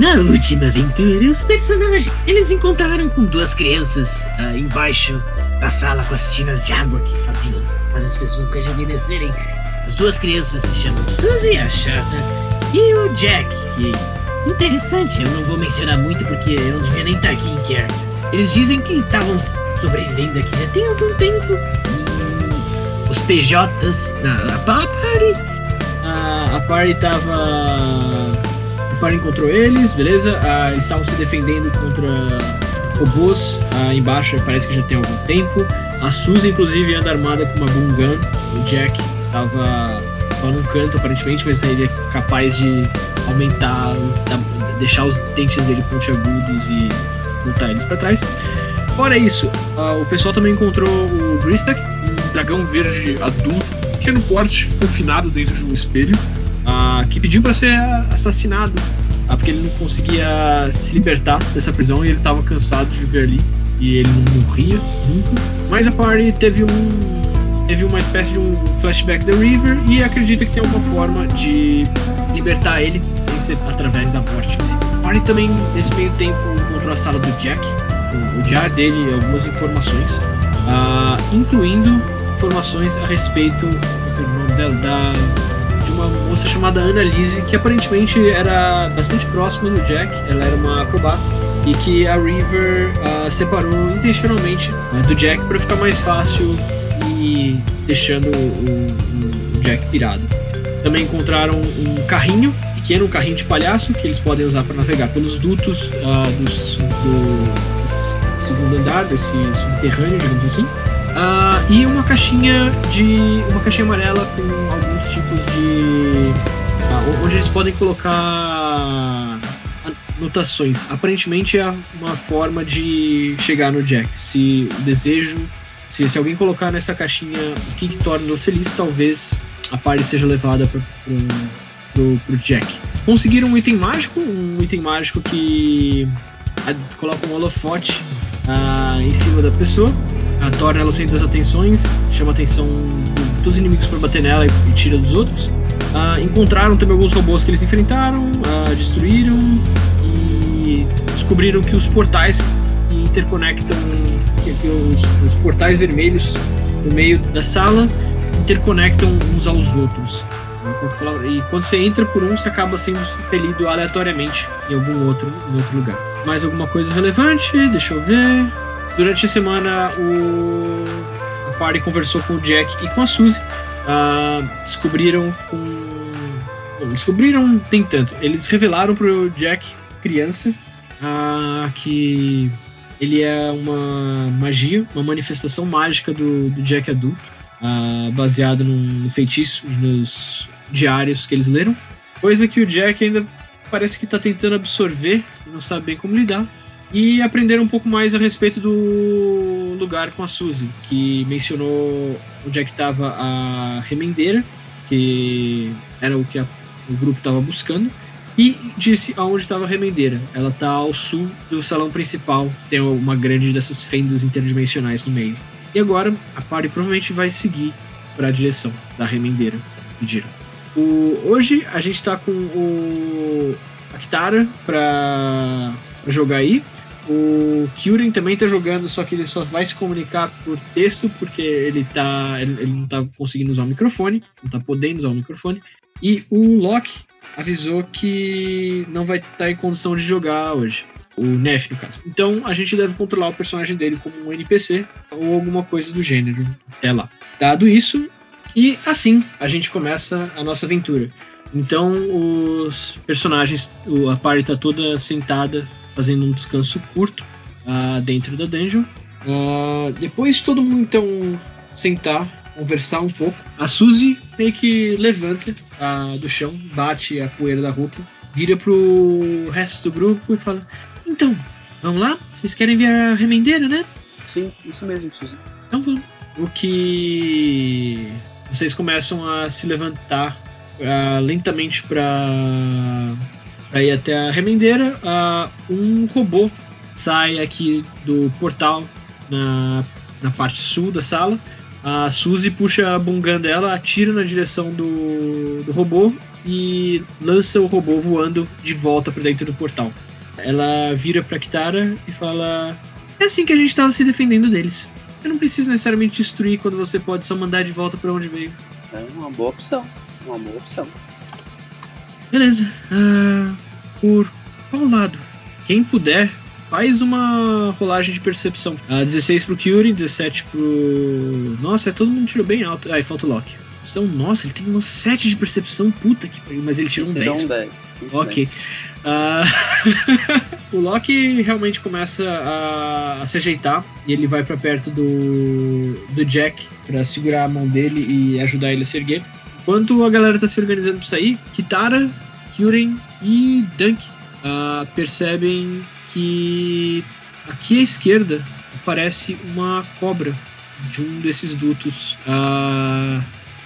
Na última aventura, os personagens eles encontraram com duas crianças ah, embaixo da sala com as tinas de água que faziam para as pessoas rejuvenescerem. As duas crianças se chamam Suzy, a chata, e o Jack, que interessante, eu não vou mencionar muito porque eu não devia nem estar aqui em Care. Eles dizem que estavam sobrevivendo aqui já tem algum tempo. E os PJs na, na party. A, a party tava. Party encontrou eles, beleza? Ah, eles estavam se defendendo contra robôs ah, embaixo, parece que já tem algum tempo. A Suzy, inclusive, anda armada com uma boom gun. O Jack tava, tava num canto, aparentemente, mas ele é capaz de aumentar, deixar os dentes dele pontiagudos e voltar eles para trás. Fora isso, uh, o pessoal também encontrou o Gristak, um dragão verde adulto, pequeno porte, confinado dentro de um espelho, uh, que pediu para ser assassinado, uh, porque ele não conseguia se libertar dessa prisão e ele estava cansado de viver ali. E ele não morria nunca. Mas a party teve um. Teve uma espécie de um flashback da River e acredita que tem alguma forma de libertar ele sem ser através da morte. A party também, nesse meio tempo, encontrou a sala do Jack, o, diário dele algumas informações, uh, incluindo informações a respeito dela, da, de uma moça chamada Annalise, que aparentemente era bastante próxima do Jack, ela era uma acrobata, e que a River uh, separou intencionalmente uh, do Jack para ficar mais fácil e deixando o, o, o Jack pirado. Também encontraram um carrinho pequeno, carrinho de palhaço que eles podem usar para navegar pelos dutos uh, dos, do, segundo andar desse subterrâneo, digamos assim. Uh, e uma caixinha de. uma caixinha amarela com alguns tipos de. Uh, onde eles podem colocar anotações. Aparentemente é uma forma de chegar no Jack. Se o desejo. Se, se alguém colocar nessa caixinha o que, que torna ele feliz, talvez a party seja levada para pro, pro Jack. Conseguiram um item mágico, um item mágico que coloca um holofote uh, em cima da pessoa, uh, torna ela o centro das atenções, chama a atenção de todos os inimigos para bater nela e, tira dos outros. Uh, encontraram também alguns robôs que eles enfrentaram, destruíram e descobriram que os portais que interconectam, que, que os, os portais vermelhos no meio da sala interconectam uns aos outros. E quando você entra por um, você acaba sendo expelido aleatoriamente em algum outro, em outro lugar. Mais alguma coisa relevante? Deixa eu ver. Durante a semana, o... party conversou com o Jack e com a Suzy. Uh, descobriram com. Não, descobriram tem tanto. Eles revelaram pro Jack, criança, uh, que ele é uma magia, uma manifestação mágica do, do Jack adulto, uh, baseado no feitiço, nos diários que eles leram. Coisa que o Jack ainda parece que está tentando absorver, não sabe bem como lidar. E aprender um pouco mais a respeito do lugar com a Suzy, que mencionou onde é que estava a remendeira, que era o que a, o grupo estava buscando, e disse aonde estava a remendeira. Ela está ao sul do salão principal, tem uma grande dessas fendas interdimensionais no meio. E agora a party provavelmente vai seguir para a direção da remendeira, pediram. O, hoje a gente tá com o Kitara pra, pra jogar aí. O Kyurem também tá jogando, só que ele só vai se comunicar por texto, porque ele tá. Ele, ele não tá conseguindo usar o microfone, não tá podendo usar o microfone. E o Loki avisou que não vai estar tá em condição de jogar hoje. O Nef, no caso. Então a gente deve controlar o personagem dele como um NPC ou alguma coisa do gênero até lá. Dado isso, e assim a gente começa a nossa aventura. Então os personagens, a party tá toda sentada, fazendo um descanso curto uh, dentro da dungeon. Uh, depois todo mundo então sentar, conversar um pouco. A Suzy meio que levanta uh, do chão, bate a poeira da roupa, vira pro resto do grupo e fala: Então, vamos lá? Vocês querem ver a remendeira, né? Sim, isso mesmo, Suzy. Então vamos. O que vocês começam a se levantar lentamente para ir até a remendeira. Uh, um robô sai aqui do portal na, na parte sul da sala. A Suzy puxa a bungan dela, atira na direção do, do robô e lança o robô voando de volta para dentro do portal. Ela vira pra Kitara e fala: É assim que a gente tava se defendendo deles. Eu não preciso necessariamente destruir quando você pode só mandar de volta para onde veio. É uma boa opção. Uma boa opção. Beleza. Ah, por qual lado? Quem puder, faz uma rolagem de percepção. Ah, 16 pro Kyuri, 17 pro. Nossa, é, todo mundo tirou bem alto. Ah, e falta o Loki. Percepção, nossa, ele tem um 7 de percepção, puta que pariu, mas ele tirou um Tirou 10. um 10. Muito Ok. Ah, o Loki realmente começa a, a se ajeitar e ele vai pra perto do, do Jack pra segurar a mão dele e ajudar ele a se erguer. Enquanto a galera tá se organizando pra sair, Kitara, Kyuren e Dunk ah, percebem que aqui à esquerda aparece uma cobra de um desses dutos ah,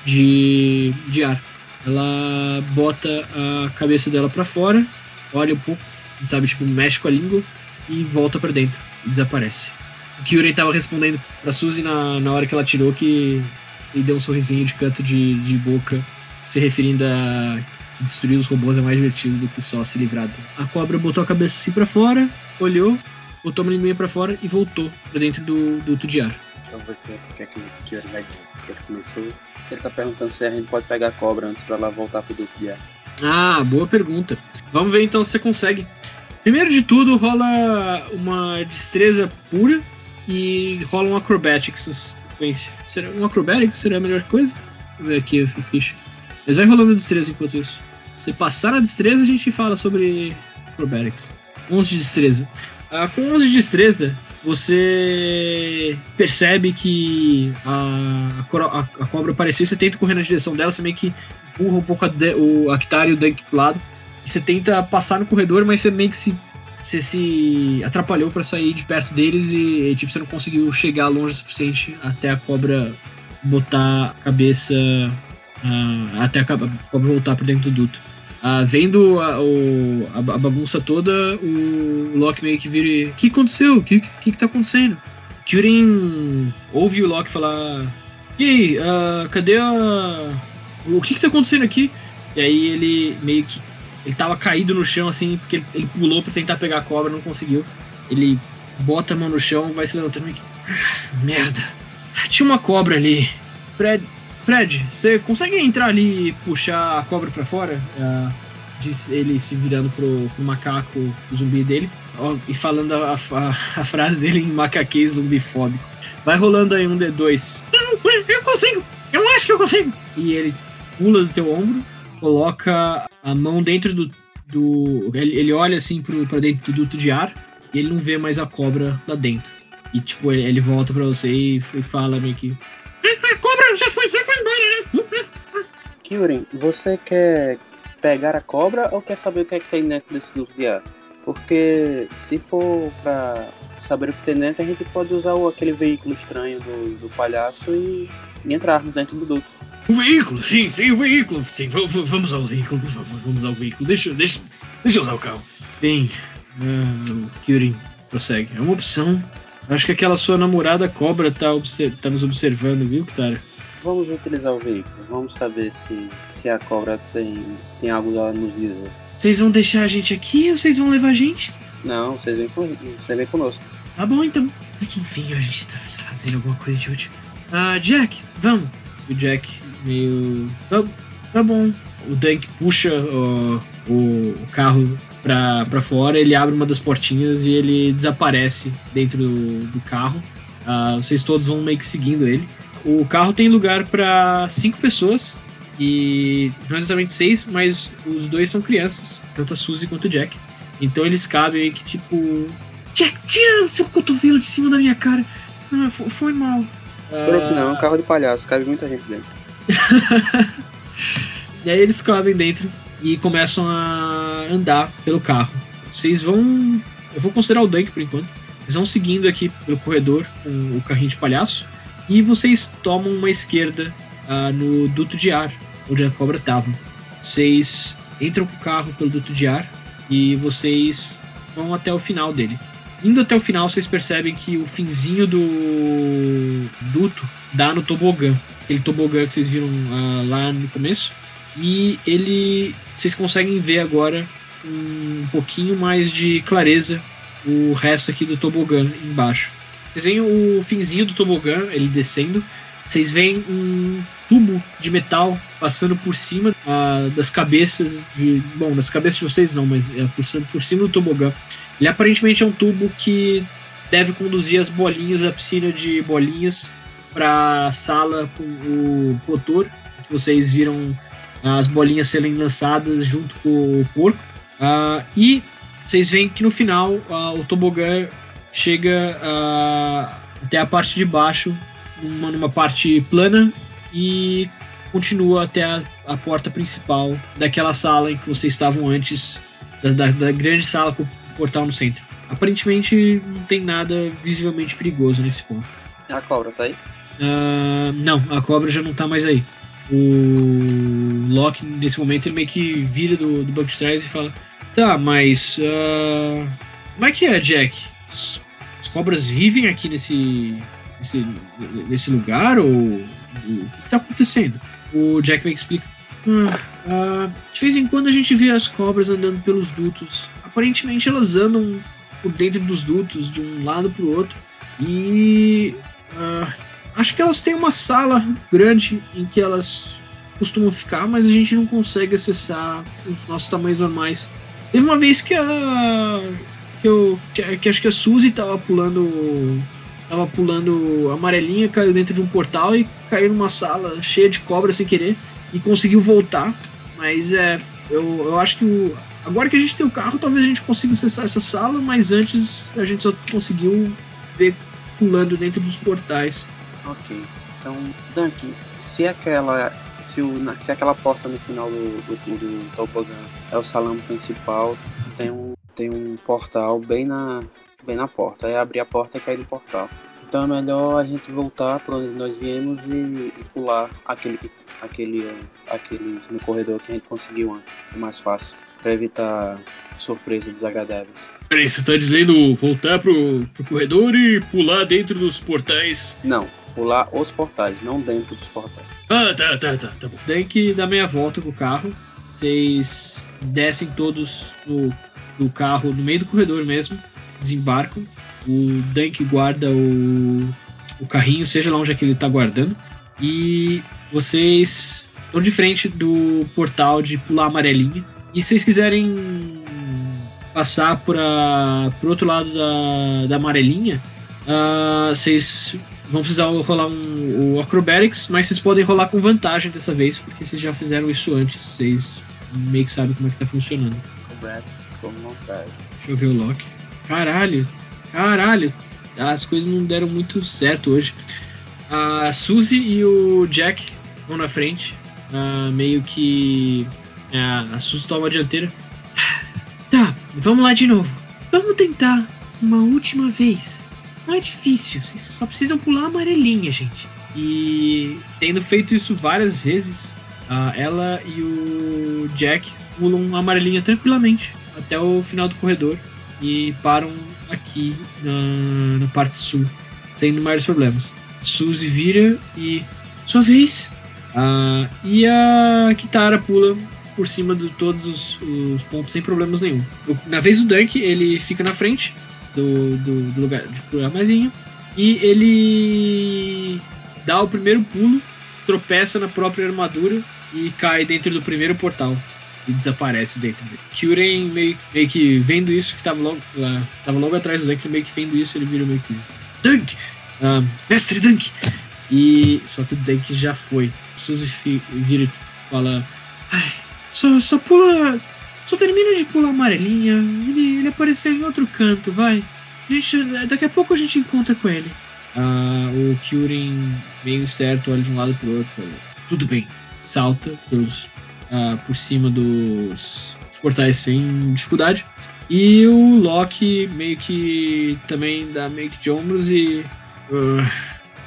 de, de ar. Ela bota a cabeça dela pra fora, olha um pouco, sabe, tipo, mexe com a língua e volta pra dentro e desaparece. O Kyurem tava respondendo pra Suzy na, na hora que ela tirou que ele deu um sorrisinho de canto de, de boca, se referindo a que destruir os robôs é mais divertido do que só se livrar deles. A cobra botou a cabeça assim pra fora, olhou, botou a linguinha pra fora e voltou pra dentro do duto de ar. Deixa eu ver o que, é que o Kyori vai dizer. Que que começou? Ele tá perguntando se a gente pode pegar a cobra antes pra ela voltar pro duto de ar. Ah, boa pergunta. Vamos ver então se você consegue. Primeiro de tudo, rola uma destreza pura e rola um acrobatics sequência. Será um acrobatics seria a melhor coisa? Vou ver aqui a ficha. Mas vai rolando a destreza enquanto isso. Se passar na destreza, a gente fala sobre acrobatics. 11 de destreza. Ah, com 11 de destreza, você percebe que a, a, a- cobra apareceu, você tenta correr na direção dela, você meio que empurra um pouco a, de, o a Kitara e o Dunk pro lado. Você tenta passar no corredor, mas você meio que se, você se atrapalhou pra sair de perto deles e, e, tipo, você não conseguiu chegar longe o suficiente até a cobra botar a cabeça. ah, até a cobra voltar pra dentro do duto. Ah, vendo a, o- a, bagunça toda, o Loki meio que vira e. O que aconteceu? O que, que, que tá acontecendo? Kyurem ouve o Loki falar. E aí, ah, cadê a. O que que tá acontecendo aqui? E aí ele meio que. Ele tava caído no chão assim, porque ele, ele pulou pra tentar pegar a cobra, não conseguiu. Ele bota a mão no chão, vai se levantando que. "Ah, Merda. Tinha uma cobra ali. Fred, Fred, você consegue entrar ali e puxar a cobra pra fora? Ah, diz ele se virando pro, pro macaco o zumbi dele. ó, e falando a, a- a frase dele em macaquês zumbifóbico. Vai rolando aí um D2. Eu consigo! Eu acho que eu consigo! E ele pula do teu ombro, coloca a mão dentro do. do ele, ele olha assim pro, pra dentro do duto de ar e ele não vê mais a cobra lá dentro. E tipo, ele, ele volta pra você e, e fala meio que. A cobra já foi, já foi embora, né? Kyuren, você quer pegar a cobra ou quer saber o que é que tem dentro desse duto de ar? Porque se for pra saber o que tem dentro, a gente pode usar aquele veículo estranho do, do palhaço e, e entrarmos dentro do duto. O veículo, sim, sim, o veículo. Sim, vamos ao veículo, por favor, vamos ao veículo. Deixa, deixa, deixa eu usar o carro. Bem, ah, o Kyurin prossegue. É uma opção. Acho que aquela sua namorada cobra tá, tá nos observando, viu, Kitara? Vamos utilizar o veículo, vamos saber se, se a cobra tem, tem algo a nos dizer. Vocês vão deixar a gente aqui ou vocês vão levar a gente? Não, vocês vêm, com, você vem conosco. Tá bom então. É que enfim a gente tá fazendo alguma coisa de útil. Ah, Jack, vamos. O Jack meio. Tá, tá bom. O Dunk puxa ó, o, carro pra, pra fora, ele abre uma das portinhas e ele desaparece dentro do, do carro. Ah, vocês todos vão meio que seguindo ele. O carro tem lugar pra cinco pessoas. E não exatamente seis, mas os dois são crianças, tanto a Suzy quanto o Jack. Então eles cabem que tipo. Jack, tira seu cotovelo de cima da minha cara. Ah, fo- foi mal. Claro que não, é um Ah, carro de palhaço, cabe muita gente dentro. E aí eles cabem dentro e começam a andar pelo carro. Vocês vão. Eu vou considerar o Dunk por enquanto. Vocês vão seguindo aqui pelo corredor com o carrinho de palhaço. E vocês tomam uma esquerda ah, no duto de ar, onde a cobra estava. Vocês entram com o carro pelo duto de ar e vocês vão até o final dele. Indo até o final, vocês percebem que o finzinho do duto dá no tobogã. Aquele tobogã que vocês viram ah, lá no começo. e ele. Vocês conseguem ver agora um pouquinho mais de clareza o resto aqui do tobogã embaixo. Vocês veem o finzinho do tobogã, ele descendo. Vocês veem um tubo de metal passando por cima uh, das cabeças de. Bom, das cabeças de vocês não, mas é, por, cima do tobogã. Ele aparentemente é um tubo que deve conduzir as bolinhas da piscina de bolinhas para sala com o motor. Que vocês viram as bolinhas serem lançadas junto com o porco. Uh, e vocês veem que no final uh, o tobogã chega uh, até a parte de baixo, numa, numa parte plana, e continua até a, a, porta principal daquela sala em que vocês estavam antes, da, da, da grande sala com o portal no centro. Aparentemente não tem nada visivelmente perigoso nesse ponto. A cobra tá aí? Uh, não, a cobra já não tá mais aí. O Loki, nesse momento, ele meio que vira do, do trás e fala: Tá, mas. Uh, como é que é, Jack? As, as cobras vivem aqui nesse, nesse, nesse lugar? Ou. O que tá acontecendo? O Jack meio que explica: uh, De vez em quando a gente vê as cobras andando pelos dutos. Aparentemente elas andam por dentro dos dutos, de um lado pro outro. E. Uh, Acho que elas têm uma sala grande em que elas costumam ficar, mas a gente não consegue acessar os nossos tamanhos normais. Teve uma vez que a. que, eu, que, que acho que a Suzy tava pulando. tava pulando amarelinha, caiu dentro de um portal e caiu numa sala cheia de cobras sem querer e conseguiu voltar. Mas é. Eu, eu acho que o, agora que a gente tem o carro, talvez a gente consiga acessar essa sala, mas antes a gente só conseguiu ver pulando dentro dos portais. Ok. Então, Dunk, se aquela. Se, o, se aquela porta no final do, do, do tobogã é o salão principal, tem um, tem um portal bem na, bem na porta. Aí abrir a porta e cair no portal. Então é melhor a gente voltar para onde nós viemos e, e, pular aquele, aquele, aqueles no corredor que a gente conseguiu antes. É mais fácil. Para evitar surpresas desagradáveis. Peraí, você tá dizendo voltar pro, pro corredor e pular dentro dos portais? Não, pular os portais, não dentro dos portais. Ah, tá, tá, tá, tá bom. Tem que dar meia volta com o carro. Vocês descem todos no, no carro, no meio do corredor mesmo, desembarcam. O Dunk guarda o, o carrinho, seja lá onde é que ele tá guardando. E vocês estão de frente do portal de pular amarelinha. E se vocês quiserem passar para o outro lado da, da amarelinha, uh, vocês vão precisar rolar um, o Acrobatics, mas vocês podem rolar com vantagem dessa vez, porque vocês já fizeram isso antes, vocês meio que sabem como é que tá funcionando. Deixa eu ver o Loki. Caralho, caralho, as coisas não deram muito certo hoje. A Suzy e o Jack vão na frente, uh, meio que uh, a Suzy toma a dianteira. Tá, vamos lá de novo. Vamos tentar uma última vez. Não é difícil, vocês só precisam pular a amarelinha, gente. E tendo feito isso várias vezes, uh, ela e o Jack pulam a amarelinha tranquilamente até o final do corredor e param aqui na, na parte sul, sem maiores problemas. Suzy vira e. Sua vez! Uh, e a Kitara pula por cima de todos os, os pontos sem problemas nenhum. Na vez do Dunk, ele fica na frente do, do, do lugar de programadinho. E ele dá o primeiro pulo, tropeça na própria armadura e cai dentro do primeiro portal. E desaparece dentro dele. Kyuren meio, meio que vendo isso, que tava logo, lá, tava logo atrás do Dunk, meio que vendo isso, ele vira meio que. Dunk! Um, mestre Dunk! E. Só que o Dunk já foi. Suzy vira e fala. Ai, só, só pula só termina de pular a amarelinha. Ele, ele apareceu em outro canto, vai. A gente, daqui a pouco a gente encontra com ele. Ah, o Kyurin, meio certo, olha de um lado pro outro falou: Tudo bem. Salta pelos, ah, por cima dos portais sem dificuldade. E o Loki meio que também dá meio que de ombros e. Uh,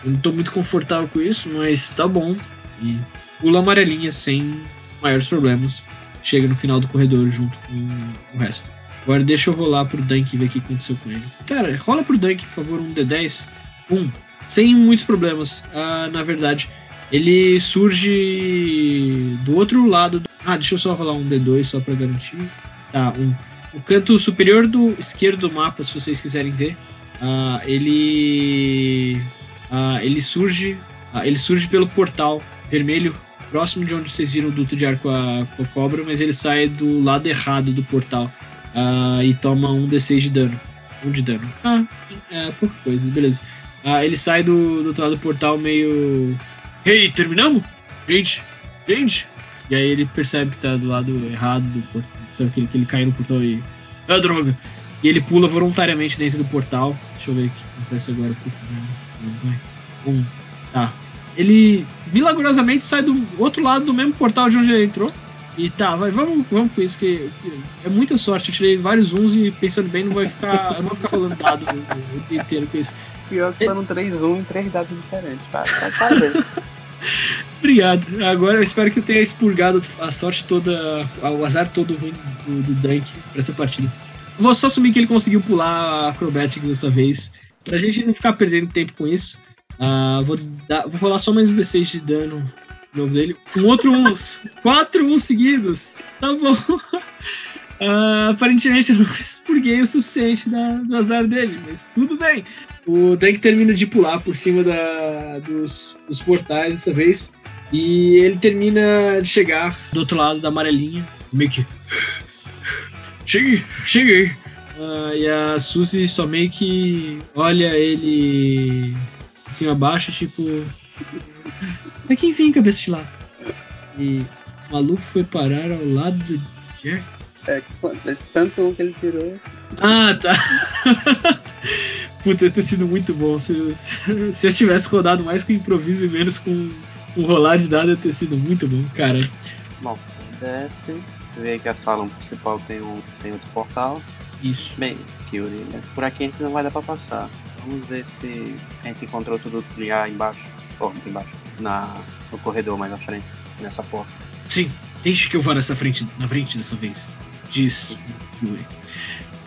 eu não tô muito confortável com isso, mas tá bom. E pula amarelinha sem maiores problemas chega no final do corredor junto com o resto. Agora deixa eu rolar pro Dunk ver o que aconteceu com ele. Cara, rola pro Dunk, por favor, um D10. Um. Sem muitos problemas. Ah, na verdade, Ele surge do outro lado. Do... Ah, deixa eu só rolar um D2 só pra garantir. Tá, um. O canto superior do esquerdo do mapa, se vocês quiserem ver. Uh, ele. Uh, ele surge. Uh, ele surge pelo portal vermelho, próximo de onde vocês viram o duto de ar com a, com a cobra, mas ele sai do lado errado do portal. e toma um D6 de dano. Um de dano. Ah, é pouca coisa, beleza. ele sai do, do outro lado do portal meio Ei, terminamos? Gente, gente. E aí ele percebe que tá do lado errado do portal. Sabe que ele, que ele caiu no portal e. Ah, droga! E ele pula voluntariamente dentro do portal. Deixa eu ver o que acontece agora. Um. Tá. Ele milagrosamente sai do outro lado do mesmo portal de onde ele entrou. E tá, vai, vamos, vamos com isso, que, é muita sorte. Eu tirei vários uns e pensando bem, não vai ficar. não vai ficar rolando dado o, dia inteiro com isso. Pior que foram três um em três dados diferentes. Parabéns. Obrigado. Agora eu espero que eu tenha expurgado a sorte toda, o azar todo ruim do, do Dunk pra essa partida. Vou só assumir que ele conseguiu pular a Acrobatics dessa vez. Pra gente não ficar perdendo tempo com isso. Uh, vou, dar, vou rolar só mais um D6 de dano novo dele. Um outro uns. Quatro uns seguidos. Tá bom. Uh, aparentemente eu não expurguei o suficiente da, do azar dele, mas tudo bem. O Dank termina de pular por cima da, dos, dos portais dessa vez. E ele termina de chegar do outro lado da amarelinha. Meio que. Cheguei, cheguei. Uh, e a Suzy só meio que olha ele assim abaixo, tipo. Pra quem vem, cabeça de lado? E o maluco foi parar ao lado do Jack. É, tanto um que ele tirou. Ah, tá. Puta, ter sido muito bom. Se, se eu tivesse rodado mais com improviso e menos com, com rolar de dado, ia ter sido muito bom, cara. Bom, desce. Vê que a sala principal tem, um, tem outro portal. Isso. Bem, Kyuri, né? por aqui a gente não vai dar pra passar. Vamos ver se a gente encontrou tudo lá embaixo. Oh, embaixo. Na, no corredor mais à frente, nessa porta. Sim, deixe que eu vá nessa frente, na frente dessa vez. Diz Yuri.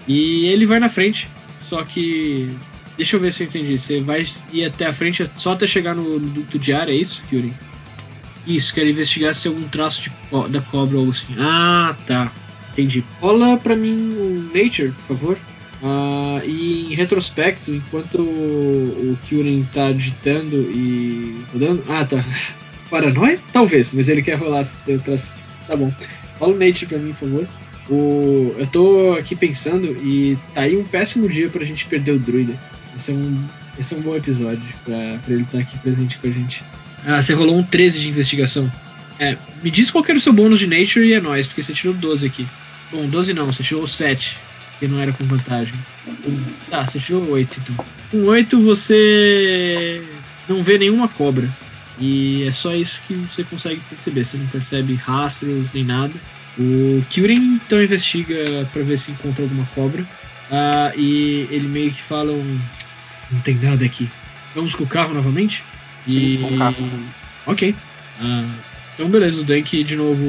E ele vai na frente, só que Deixa eu ver se eu entendi. Você vai ir até a frente só até chegar no duto de ar, é isso, Kyuri? Isso, quero investigar se tem algum traço de, da cobra ou assim. Ah, tá. Entendi. Rola pra mim o Nature, por favor. Uh, e em retrospecto, enquanto o, o Kyuren tá digitando e rodando. Ah, tá. Paranoia? Talvez, mas ele quer rolar. Tá bom. Rola o Nature pra mim, por favor. O, eu tô aqui pensando e tá aí um péssimo dia pra gente perder o druida. Esse é um, esse é um bom episódio pra, pra ele estar aqui presente com a gente. Ah, você rolou um 13 de investigação. É, me diz qual era o seu bônus de Nature e é nóis, porque você tirou 12 aqui. Bom, 12 não, você tirou 7, que não era com vantagem. Tá, você tirou 8 então. Com 8 você não vê nenhuma cobra. E é só isso que você consegue perceber. Você não percebe rastros nem nada. O Kyuren então investiga para ver se encontra alguma cobra. Uh, e ele meio que fala um, não tem nada aqui. Vamos com o carro novamente? Sim, e... com o carro. Ok. Uh, então, beleza, o Dank de novo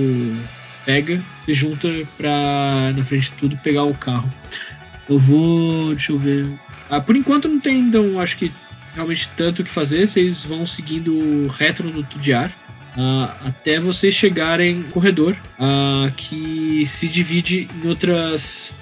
pega, se junta pra, na frente de tudo, pegar o carro. Eu vou. Deixa eu ver. Ah, por enquanto não tem, então, acho que realmente tanto o que fazer. Vocês vão seguindo reto no Tudiar. Uh, até vocês chegarem no corredor uh, que se divide em outras.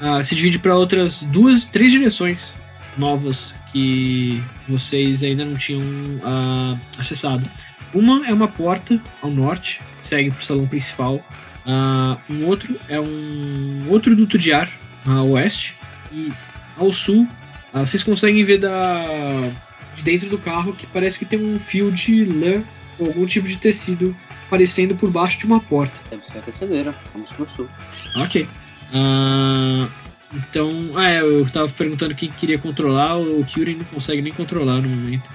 Uh, se divide para outras duas, três direções novas que vocês ainda não tinham uh, acessado. Uma é uma porta ao norte, segue para o salão principal. Uh, um outro é um outro duto de ar a oeste. E ao sul, uh, vocês conseguem ver da, de dentro do carro que parece que tem um fio de lã ou algum tipo de tecido aparecendo por baixo de uma porta. Deve ser a tecedeira. Vamos pro sul. Ok. Uh, então, ah, é, eu tava perguntando quem queria controlar, o Kyurem não consegue nem controlar no momento.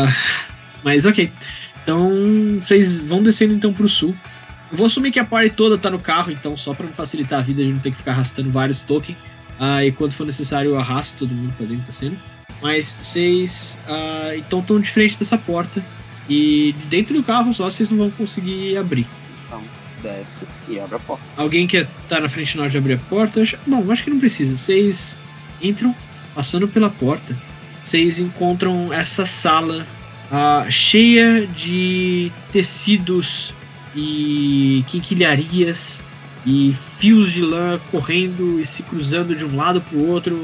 Mas ok. Então, vocês vão descendo então pro sul. Eu vou assumir que a party toda tá no carro, então só para facilitar a vida, a gente não ter que ficar arrastando vários tokens. Ah, e quando for necessário, eu arrasto todo mundo pra dentro da cena. Mas vocês ah, então estão de frente dessa porta. E de dentro do carro só vocês não vão conseguir abrir desce e abre a porta. Alguém quer estar tá na frente na hora de abrir a porta? Bom, acho que não precisa. Vocês entram, passando pela porta, vocês encontram essa sala ah, cheia de tecidos e quinquilharias e fios de lã correndo e se cruzando de um lado para o outro,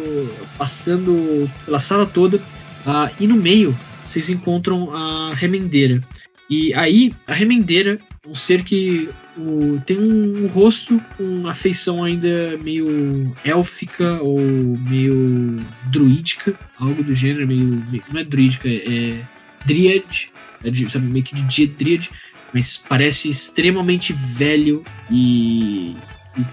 passando pela sala toda. Ah, e no meio vocês encontram a remendeira. E aí, a remendeira é um ser que o, tem um, um, rosto com uma feição ainda meio élfica ou meio druídica, algo do gênero, meio. meio não é druídica, é dríade, é de, sabe, meio que de dríade, mas parece extremamente velho e, e,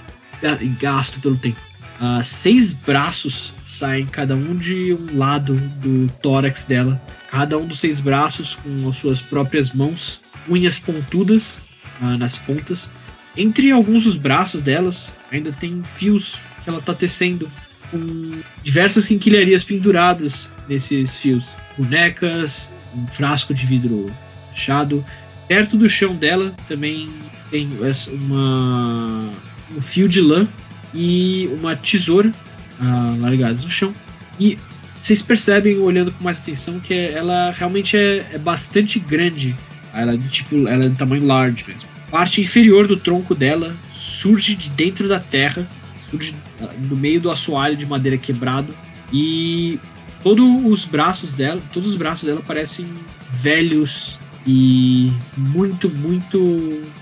e gasto pelo tempo. Uh, seis braços saem, cada um de um lado do tórax dela. Cada um dos seis braços com as suas próprias mãos, unhas pontudas uh, nas pontas. Entre alguns dos braços delas, ainda tem fios que ela está tecendo, com diversas quinquilharias penduradas nesses fios. Bonecas, um frasco de vidro fechado. Perto do chão dela também tem uma, um fio de lã e uma tesoura ah, largadas no chão. E vocês percebem, olhando com mais atenção, que ela realmente é, é bastante grande. Ela é do tipo, ela é do tamanho large mesmo. Parte inferior do tronco dela surge de dentro da terra, surge ah, no meio do assoalho de madeira quebrado e todos os braços dela, todos os braços dela parecem velhos e muito, muito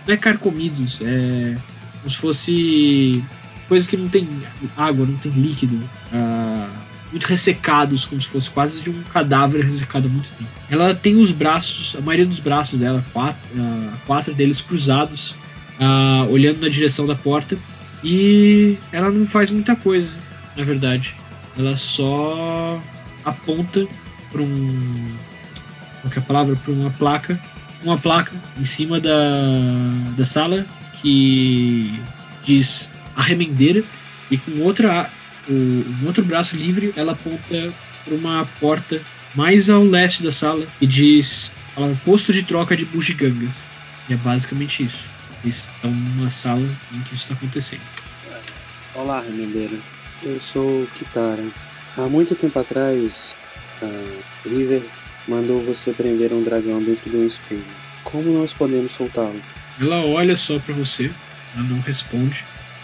não é carcomidos, é como se fosse coisas que não tem água, não tem líquido, uh, muito ressecados, como se fosse quase de um cadáver ressecado há muito tempo. Ela tem os braços, a maioria dos braços dela, quatro, uh, quatro deles cruzados, uh, olhando na direção da porta, e ela não faz muita coisa, na verdade. Ela só aponta para um. Qual é a palavra? Para uma placa. Uma placa em cima da, da sala que diz a remendeira e com outra, o, um outro braço livre ela aponta para uma porta mais ao leste da sala e diz posto de troca de bugigangas. E é basicamente isso. Eles estão numa sala em que isso está acontecendo. Olá, remendeira. Eu sou Kitara. Há muito tempo atrás, a River mandou você prender um dragão dentro de um espelho. Como nós podemos soltá-lo? Ela olha só para você, ela não responde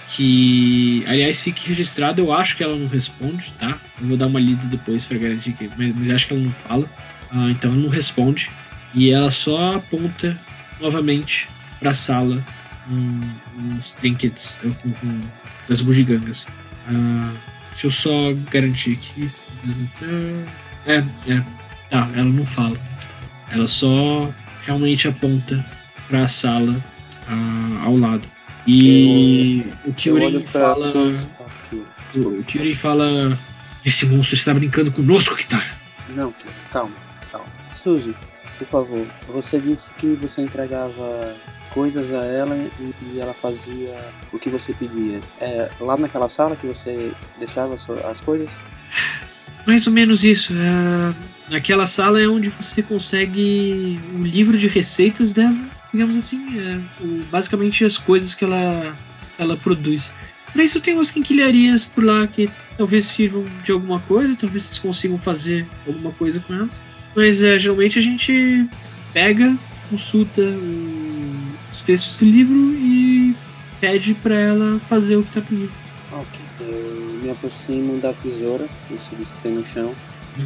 que, aliás, fique registrado, eu acho que ela não responde, tá? Eu vou dar uma lida depois para garantir que, mas, mas, acho que ela não fala. Ah, então ela não responde e ela só aponta novamente para a sala um, uns trinkets com, com das bugigangas. Ah, deixa eu só garantir aqui. É, é, tá, ela não fala. Ela só realmente aponta para a sala ah, ao lado. E o Kyuri fala. O Kyuri fala. Esse monstro está brincando conosco, Kitara. Não, calma, calma. Suzy, por favor, você disse que você entregava coisas a ela e, e ela fazia o que você pedia. É lá naquela sala que você deixava as coisas? Mais ou menos isso. É, naquela sala é onde você consegue um livro de receitas dela digamos assim, é, o, basicamente as coisas que ela, ela produz. Para isso tem umas quinquilharias por lá que talvez sirvam de alguma coisa, talvez vocês consigam fazer alguma coisa com elas. Mas é, geralmente a gente pega, consulta os textos do livro e pede para ela fazer o que tá pedindo. Ok, eu me aproximo da tesoura, disse que tem no chão, uhum.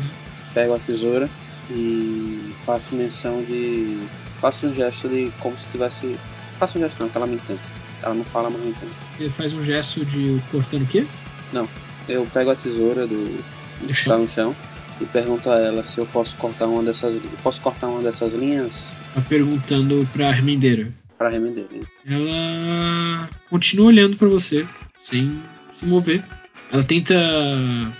Pego a tesoura e faço menção de faça um gesto de como se tivesse. Faça um gesto não, que ela me entende. Ela não fala, mas não entende. Ele faz um gesto de cortando o quê? Não. Eu pego a tesoura do. que está no chão e pergunto a ela se eu posso cortar uma dessas. Posso cortar uma dessas linhas? Tá perguntando pra remendeira. Pra remendeira. Ela continua olhando para você, sem se mover. Ela tenta.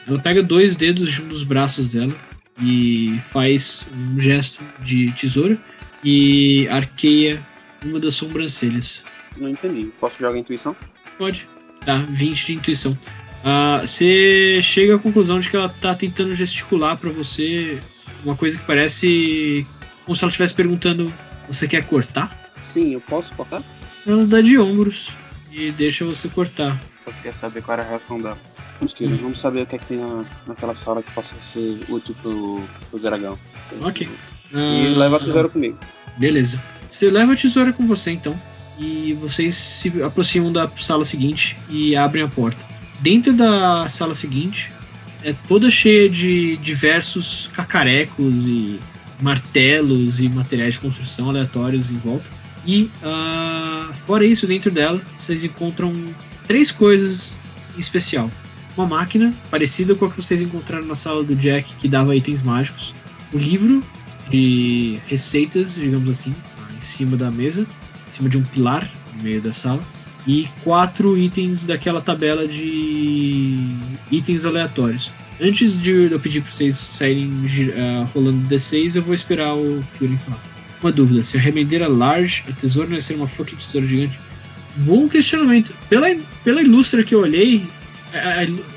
Ela pega dois dedos de um dos braços dela e faz um gesto de tesoura e arqueia uma das sobrancelhas. Não entendi. Posso jogar intuição? Pode. Tá, 20 de intuição. Uh, você chega à conclusão de que ela tá tentando gesticular para você uma coisa que parece como se ela estivesse perguntando: Você quer cortar? Sim, eu posso cortar? Ela dá de ombros e deixa você cortar. Só queria saber qual era a reação dela. Vamos, saber o que é que tem na, naquela sala que possa ser útil pro, pro dragão. Ok. E Ah, leva a tesoura comigo. Beleza. Você leva a tesoura com você então. E vocês se aproximam da sala seguinte e abrem a porta. Dentro da sala seguinte é toda cheia de diversos cacarecos e martelos e materiais de construção aleatórios em volta. E ah, fora isso, dentro dela, vocês encontram três coisas em especial. Uma máquina parecida com a que vocês encontraram na sala do Jack, que dava itens mágicos. O livro de receitas, digamos assim, em cima da mesa, em cima de um pilar no meio da sala. E quatro itens daquela tabela de itens aleatórios. Antes de eu pedir para vocês saírem ah, rolando D6, eu vou esperar o Kyurem falar. Uma dúvida: se a remendeira large, a tesoura não ia ser uma fucking tesoura gigante? Bom questionamento. Pela, pela ilustra que eu olhei,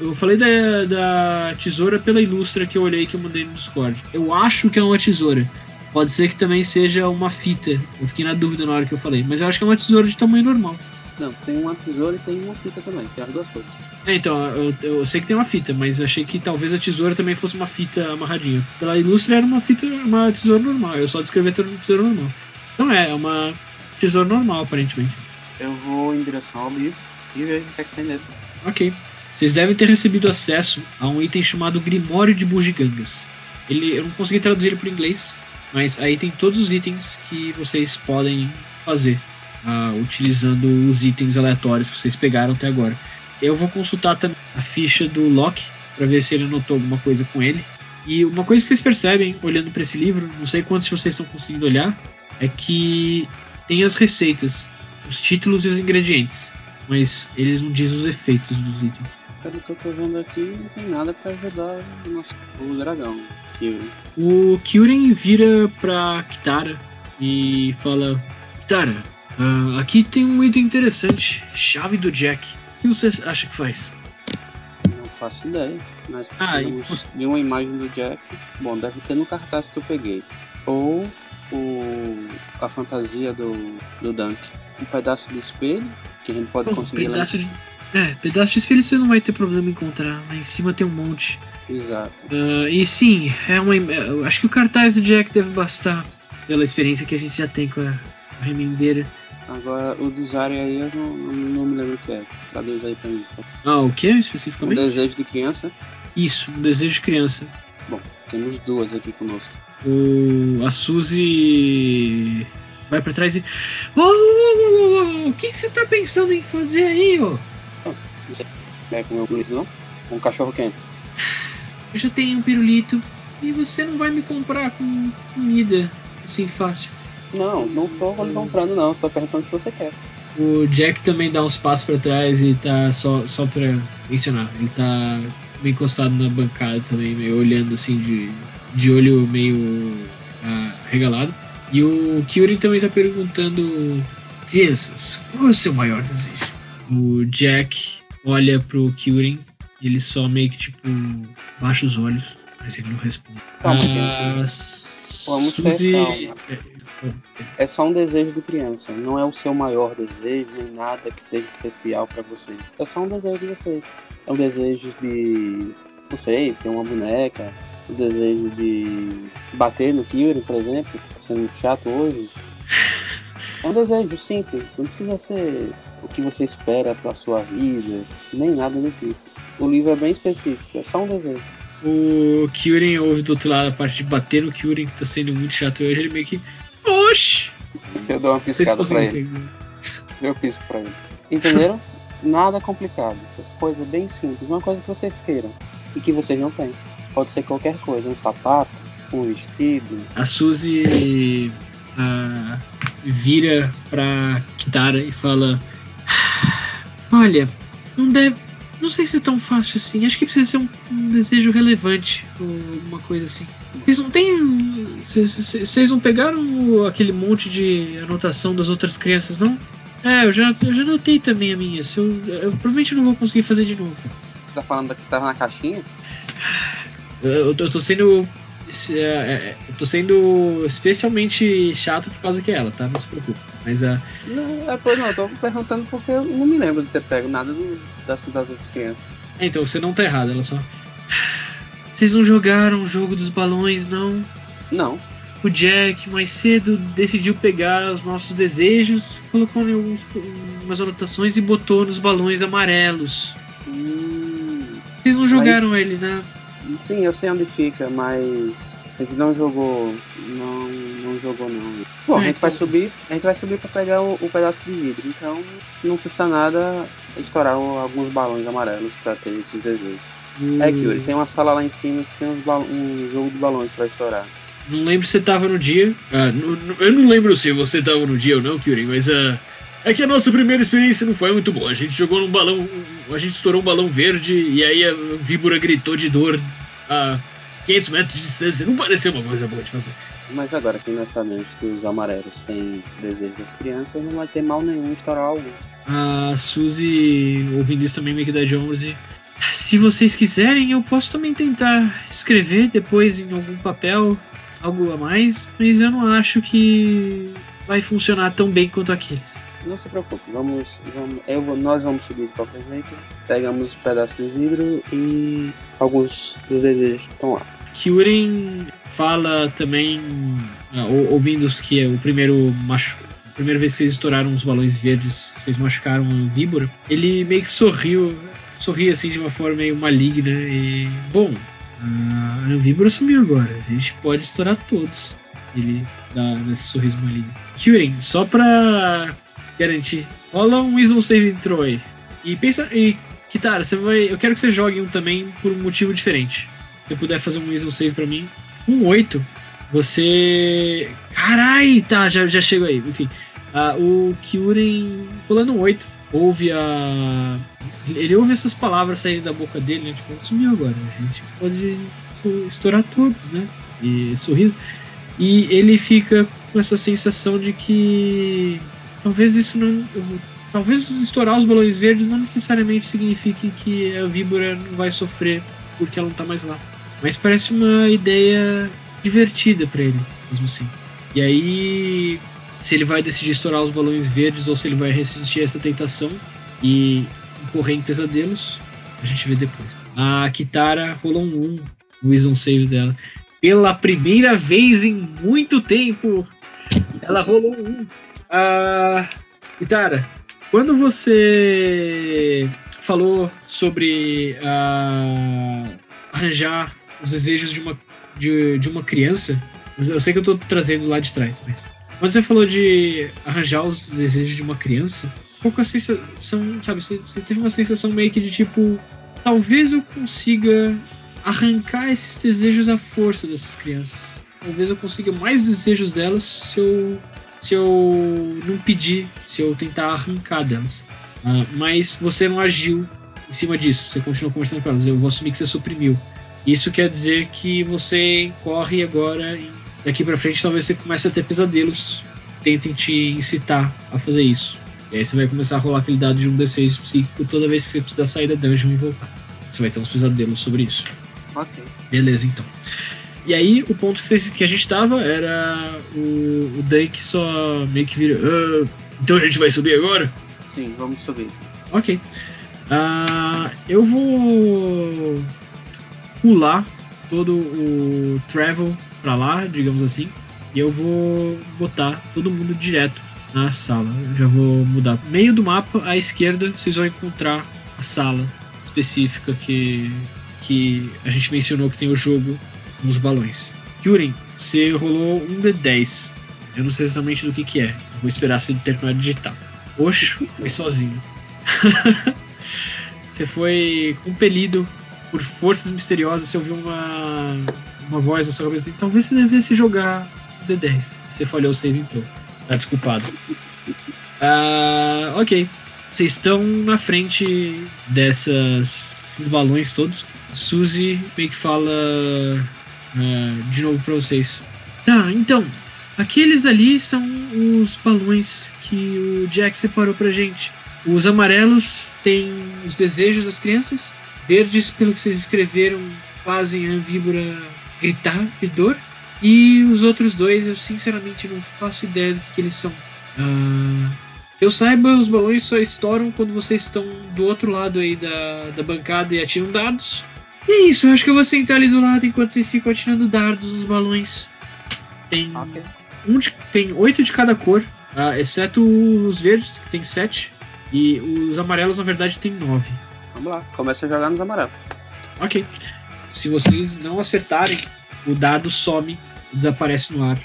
eu falei da, da tesoura pela ilustra que eu olhei que eu mandei no Discord. Eu acho que é uma tesoura. Pode ser que também seja uma fita. Eu fiquei na dúvida na hora que eu falei. Mas eu acho que é uma tesoura de tamanho normal. Não, tem uma tesoura e tem uma fita também, tem as duas coisas. É, então, eu, eu sei que tem uma fita, mas eu achei que talvez a tesoura também fosse uma fita amarradinha. Pela ilustra era uma fita, uma tesoura normal. Eu só descrevi a tesoura normal. Então é, é uma tesoura normal, aparentemente. Eu vou em direção ao livro e vejo o que é que tem dentro. Ok. Vocês devem ter recebido acesso a um item chamado Grimório de Bugigangas. Ele, eu não consegui traduzir ele para inglês, mas aí tem todos os itens que vocês podem fazer, ah, utilizando os itens aleatórios que vocês pegaram até agora. Eu vou consultar também a ficha do Loki para ver se ele anotou alguma coisa com ele. E uma coisa que vocês percebem olhando para esse livro, não sei quantos de vocês estão conseguindo olhar, é que tem as receitas, os títulos e os ingredientes, mas eles não dizem os efeitos dos itens. Pelo que eu tô vendo aqui, não tem nada pra ajudar o nosso o dragão. Que O Kyuren vira pra Kitara e fala: Kitara, ah, aqui tem um item interessante, chave do Jack. O que você acha que faz? não faço ideia. Nós Ah, e precisamos de uma imagem do Jack. Bom, deve ter no cartaz que eu peguei. Ou o, a fantasia do, do Dunk. Um pedaço de espelho, que a gente pode Bom, conseguir lá em pedaço de. É, pedaço de espelho você não vai ter problema em encontrar. Lá em cima tem um monte. Exato. Ah, e sim, é uma. Eu acho que o cartaz do Jack deve bastar pela experiência que a gente já tem com a, a remendeira. Agora, o design aí eu não, não, me lembro o que é. Traduz aí pra mim. Ah, o que Um especificamente? desejo de criança. Isso, um desejo de criança. Temos duas aqui conosco. O, a Suzy vai pra trás e. Ô, ô, o que que você tá pensando em fazer aí, ó? Quer comer o bonito, não? Um cachorro quente. Eu já tenho um pirulito e você não vai me comprar com comida assim fácil. Não, não tô comprando não. Tô perguntando se você quer. O Jack também dá uns passos pra trás e tá só, só pra mencionar. Ele tá meio encostado na bancada também, meio olhando assim de, de olho meio ah, regalado. E o Kyuri também tá perguntando: Crianças, qual é o seu maior desejo? O Jack olha pro Kyuri e ele só meio que tipo baixa os olhos, mas ele não responde. Calma, Ah, crianças. Vamos Suzy. é, bom, É só um desejo de criança. Não é o seu maior desejo, nem nada que seja especial pra vocês. É só um desejo de vocês. É um desejo de. Não sei, ter uma boneca. O desejo de bater no Kyuri, por exemplo, tá sendo chato hoje. É um desejo simples. Não precisa ser o que você espera pra sua vida, nem nada do tipo. O livro é bem específico, é só um desejo. O Kyurem ouve do outro lado a parte de bater no Kyurem, que tá sendo muito chato hoje, ele meio que. Oxi! Eu dou uma piscada pra ele. entender. Eu pisco pra ele. Entenderam? Nada complicado. Coisa bem simples. Uma coisa que vocês queiram. E que vocês não têm. Pode ser qualquer coisa. Um sapato, um vestido. A Suzy ah, vira pra Kitara e fala: Olha, não deve. Não sei se é tão fácil assim. Acho que precisa ser um, um desejo relevante ou alguma coisa assim. Vocês não têm. Vocês- não pegaram aquele monte de anotação das outras crianças, não? É, eu já, eu já anotei também a minha. Se eu, eu provavelmente não vou conseguir fazer de novo. Você tá falando da que tava na caixinha? Eu, eu tô- eu tô sendo. é, é, Eu tô sendo especialmente chato por causa que é ela, tá? Não se preocupe. Mas a. Não, é, pois não. Eu tô perguntando porque eu não me lembro de ter pego nada do, das, das outras crianças. É, então, você não tá errado, ela só. Vocês não jogaram o jogo dos balões, não? Não. o Jack mais cedo decidiu pegar os nossos desejos, colocou em algumas umas anotações e botou nos balões amarelos. Hum, Vocês não jogaram ele, né? sim, eu sei onde fica, mas a gente não jogou. Não, não jogou não. Bom, a É, gente vai subir. A gente vai subir pra pegar o, o pedaço de vidro. Então não custa nada estourar o- alguns balões amarelos pra ter esses desejos. É, Kyuri, tem uma sala lá em cima que tem uns um jogo de balões pra estourar. Não lembro se você tava no dia. Ah, no- no- eu não lembro se você tava no dia ou não, Kyurem, mas ah, é que a nossa primeira experiência não foi muito boa. A gente jogou num balão. A gente estourou um balão verde e aí a víbora gritou de dor a 500 metros de distância. Não pareceu uma coisa boa de fazer. Mas agora que nós sabemos que os amarelos têm desejo das crianças, não vai ter mal nenhum estourar algo. A Suzy, ouvindo isso também, meio que dá de ombros e. Se vocês quiserem, eu posso também tentar escrever depois em algum papel algo a mais, mas eu não acho que vai funcionar tão bem quanto aqueles. Não se preocupe, vamos, vamos eu vou, nós vamos subir de qualquer jeito, pegamos os pedaços de vidro e alguns dos desejos que estão lá. Kyuren fala também, ah, ou- ouvindo que é o primeiro machu... a primeira vez que vocês estouraram os balões verdes, vocês machucaram a víbora, ele meio que sorriu, sorri assim de uma forma meio maligna e. Bom, a víbora sumiu agora, a gente pode estourar todos. Ele dá nesse sorriso maligno. Kyuren, só pra garantir, rola um Wisdom Save Throw aí. E pensa. E, Kitara, você vai. Eu quero que você jogue um também por um motivo diferente. Se você puder fazer um Wisdom Save pra mim. Um 8. Você. Carai! Tá, já, já chego aí. Enfim. Ah, o Kyuren, pulando um 8, ouve a. Ele ouve essas palavras saírem da boca dele, né? Tipo, sumiu agora. A gente pode estourar todos, né? E sorriso. E ele fica com essa sensação de que. Talvez isso não. Talvez estourar os balões verdes não necessariamente signifique que a víbora não vai sofrer porque ela não tá mais lá. Mas parece uma ideia divertida pra ele, mesmo assim. E aí, se ele vai decidir estourar os balões verdes ou se ele vai resistir a essa tentação e correr em pesadelos, a gente vê depois. A Kitara rolou um 1, o Wisdom Save dela. Pela primeira vez em muito tempo, ela rolou um 1. Ah, Kitara, quando você falou sobre arranjar os desejos de uma, de, de uma criança, eu sei que eu tô trazendo lá de trás, mas quando você falou de arranjar os desejos de uma criança, que é a sensação, sabe? Você, você teve uma sensação meio que de tipo, talvez eu consiga arrancar esses desejos à força dessas crianças. Talvez eu consiga mais desejos delas se eu se eu não pedir, se eu tentar arrancar delas. Ah, mas você não agiu em cima disso, você continuou conversando com elas. Eu vou assumir que você suprimiu. Isso quer dizer que você corre agora e daqui pra frente talvez você comece a ter pesadelos. Tentem te incitar a fazer isso. E aí você vai começar a rolar aquele dado de um D6 psíquico toda vez que você precisar sair da dungeon e voltar. Você vai ter uns pesadelos sobre isso. Ok. Beleza, então. E aí, o ponto que, vocês- que a gente tava era o, o Dake só meio que vira. "Ah, então a gente vai subir agora? Sim, vamos subir. Ok. Ah, eu vou pular todo o travel pra lá, digamos assim, e eu vou botar todo mundo direto na sala. Eu já vou mudar. Meio do mapa, à esquerda, vocês vão encontrar a sala específica que, que a gente mencionou que tem o jogo nos balões. Yurin, você rolou um D10. Eu não sei exatamente do que que é. Vou esperar você terminar de digitar. Oxo, foi sozinho. você foi compelido por forças misteriosas. Você ouviu uma, uma voz na sua cabeça. assim, Talvez você devesse jogar D10. Você falhou o save entrou. Tá desculpado. Ah, ok. Vocês estão na frente dessas, desses balões todos. Suzy meio que fala ah, de novo pra vocês. Tá, então. Aqueles ali são os balões que o Jack separou pra gente. Os amarelos têm os desejos das crianças. Verdes, pelo que vocês escreveram, fazem a víbora gritar de dor. E os outros dois, eu sinceramente não faço ideia do que, que eles são. Que eu saiba, os balões só estouram quando vocês estão do outro lado aí da, da bancada e atiram dardos. E é isso, eu acho que eu vou sentar ali do lado enquanto vocês ficam atirando dardos nos balões. Tem, Ok. um de, tem oito de cada cor, ah, exceto os verdes, que tem sete. E os amarelos, na verdade, tem nove. Vamos lá. Começa a jogar nos amarelos. Ok. Se vocês não acertarem, o dado some e desaparece no ar.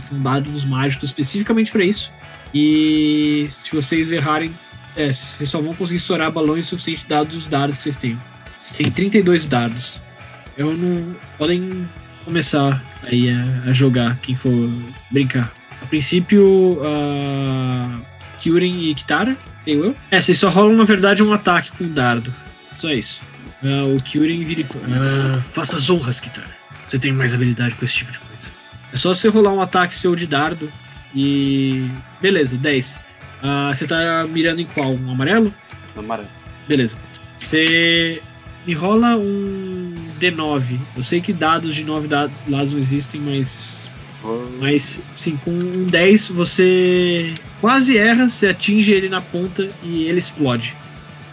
São dados mágicos especificamente para isso. E se vocês errarem, é, vocês só vão conseguir estourar balões suficientes dados os dados que vocês têm. Vocês têm 32 dados. Eu não. Podem começar aí a, a jogar, quem for brincar. A princípio, a Kyuren e Kitara, eu. É, vocês só rolam, na verdade, um ataque com dardo. Só isso. Ah, o Kyuren vira ah, faça as honras, Kitara. Você tem mais habilidade com esse tipo de coisa. É só você rolar um ataque seu de dardo e. Beleza, 10. Ah, você tá mirando em qual? Um amarelo? Amarelo. Beleza. Você me rola um D9. Eu sei que dados de 9 da- lados não existem, mas. Mas sim, com um 10 você quase erra, você atinge ele na ponta e ele explode.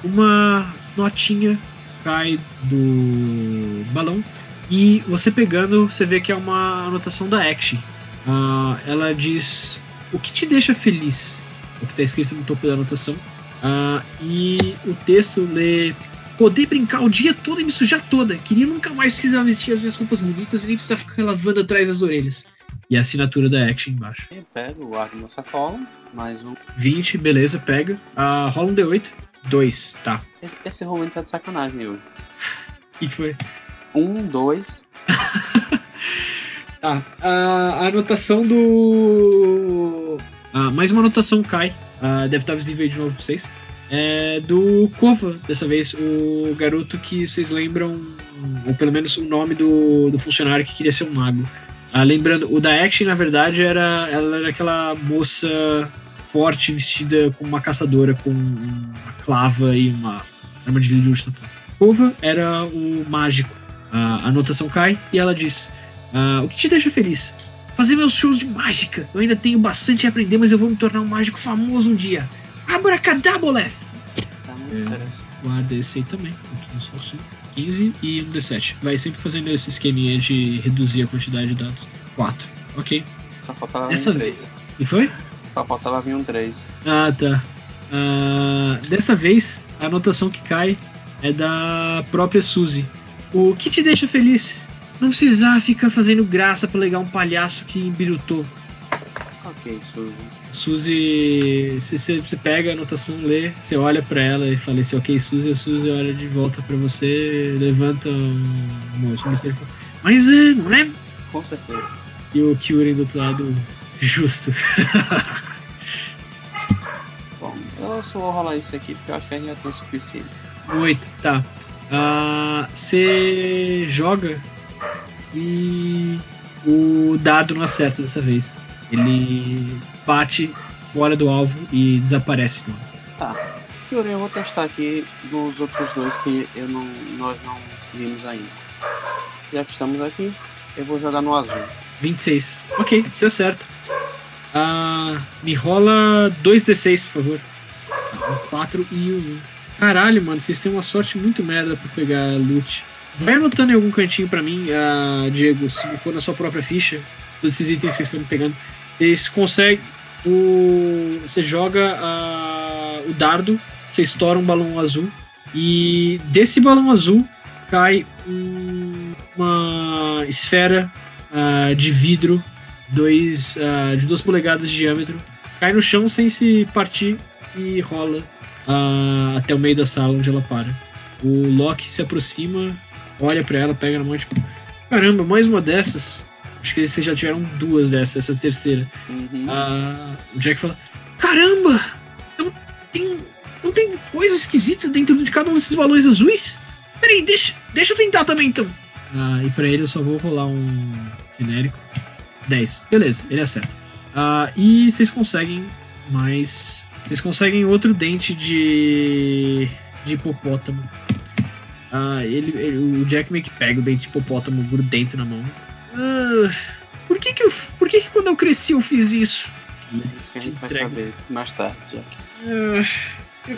Uma notinha cai do balão e você pegando, você vê que é uma anotação da Action. Ah, ela diz: O que te deixa feliz? O que está escrito no topo da anotação. Ah, e o texto lê: Poder brincar o dia todo e me sujar toda. Queria nunca mais precisar vestir as minhas roupas bonitas e nem precisar ficar lavando atrás das orelhas. E a assinatura da Action embaixo. Eu pego, guardo na sacola. Mais um. 20, beleza, pega. Ah, rola um D8. 2, tá. Esse, esse rolê tá de sacanagem hoje. O que, foi? Um, dois. Tá. A, a anotação do. Ah, mais uma anotação cai. Ah, deve estar visível aí de novo pra vocês. É do Kova, dessa vez, o garoto que vocês lembram, ou pelo menos o nome do, do funcionário que queria ser um mago. Ah, lembrando, o da Action, na verdade, era, ela era aquela moça forte, vestida como uma caçadora, com uma clava e uma arma de luz na ponta. Kova era o mágico. Ah, a anotação cai e ela diz: ah, O que te deixa feliz? Fazer meus shows de mágica. Eu ainda tenho bastante a aprender, mas eu vou me tornar um mágico famoso um dia. Abracadaboleth! Tá muito É. interessante. Guarda esse aí também. Aqui no só sul. 15 e um D7. Vai sempre fazendo esse esqueminha de reduzir a quantidade de dados. 4. Ok. Só faltava Dessa um vez. três. E foi? Só faltava vir um três. Ah, tá. Ah, dessa vez, a anotação que cai é da própria Suzy. O que te deixa feliz? Não precisar ficar fazendo graça pra legar um palhaço que embirutou. Ok, Suzy. Suzy, se você você pega a anotação, lê, você olha pra ela e fala assim, ok, Suzy, a Suzy olha de volta pra você, levanta um moço, e fala, mas é, não é? Com certeza. E o Kyuren do outro lado, justo. Bom, eu só vou rolar isso aqui porque eu acho que a gente já tem o suficiente. Oito, tá. Ah, Você joga e o dado não acerta dessa vez. Ele bate fora do alvo e desaparece. Tá. Yuri, eu vou testar aqui dos outros dois que eu não, nós não vimos ainda. Já que estamos aqui, eu vou jogar no azul. 26. Ok, você acerta. Ah, me rola 2d6, por favor. Um 4 e um 1. Caralho, mano, vocês têm uma sorte muito merda pra pegar loot. Vai anotando em algum cantinho pra mim, ah, Diego, se for na sua própria ficha, todos esses itens que vocês foram pegando. Vocês conseguem. O, você joga ah, o dardo, você estoura um balão azul, e desse balão azul cai um- uma esfera ah, de vidro dois, ah, de 2 polegadas de diâmetro, cai no chão sem se partir e rola ah, até o meio da sala onde ela para. O Loki se aproxima, olha pra ela, pega na mão, tipo, caramba, mais uma dessas. Acho que vocês já tiveram duas dessas, essa terceira. Uhum. Ah, o Jack fala: Caramba! Não tem, não tem coisa esquisita dentro de cada um desses balões azuis? Peraí, deixa, deixa eu tentar também então. Ah, e pra ele eu só vou rolar um genérico. 10. Beleza, ele acerta. Ah, e vocês conseguem mais. Vocês conseguem outro dente de. de hipopótamo. Ah, ele, ele- o Jack meio que pega o dente de hipopótamo grudento na mão. Ah, por que que, eu, por que que quando eu cresci eu fiz isso? É isso que a gente vai saber mais tarde, Jack. Ah,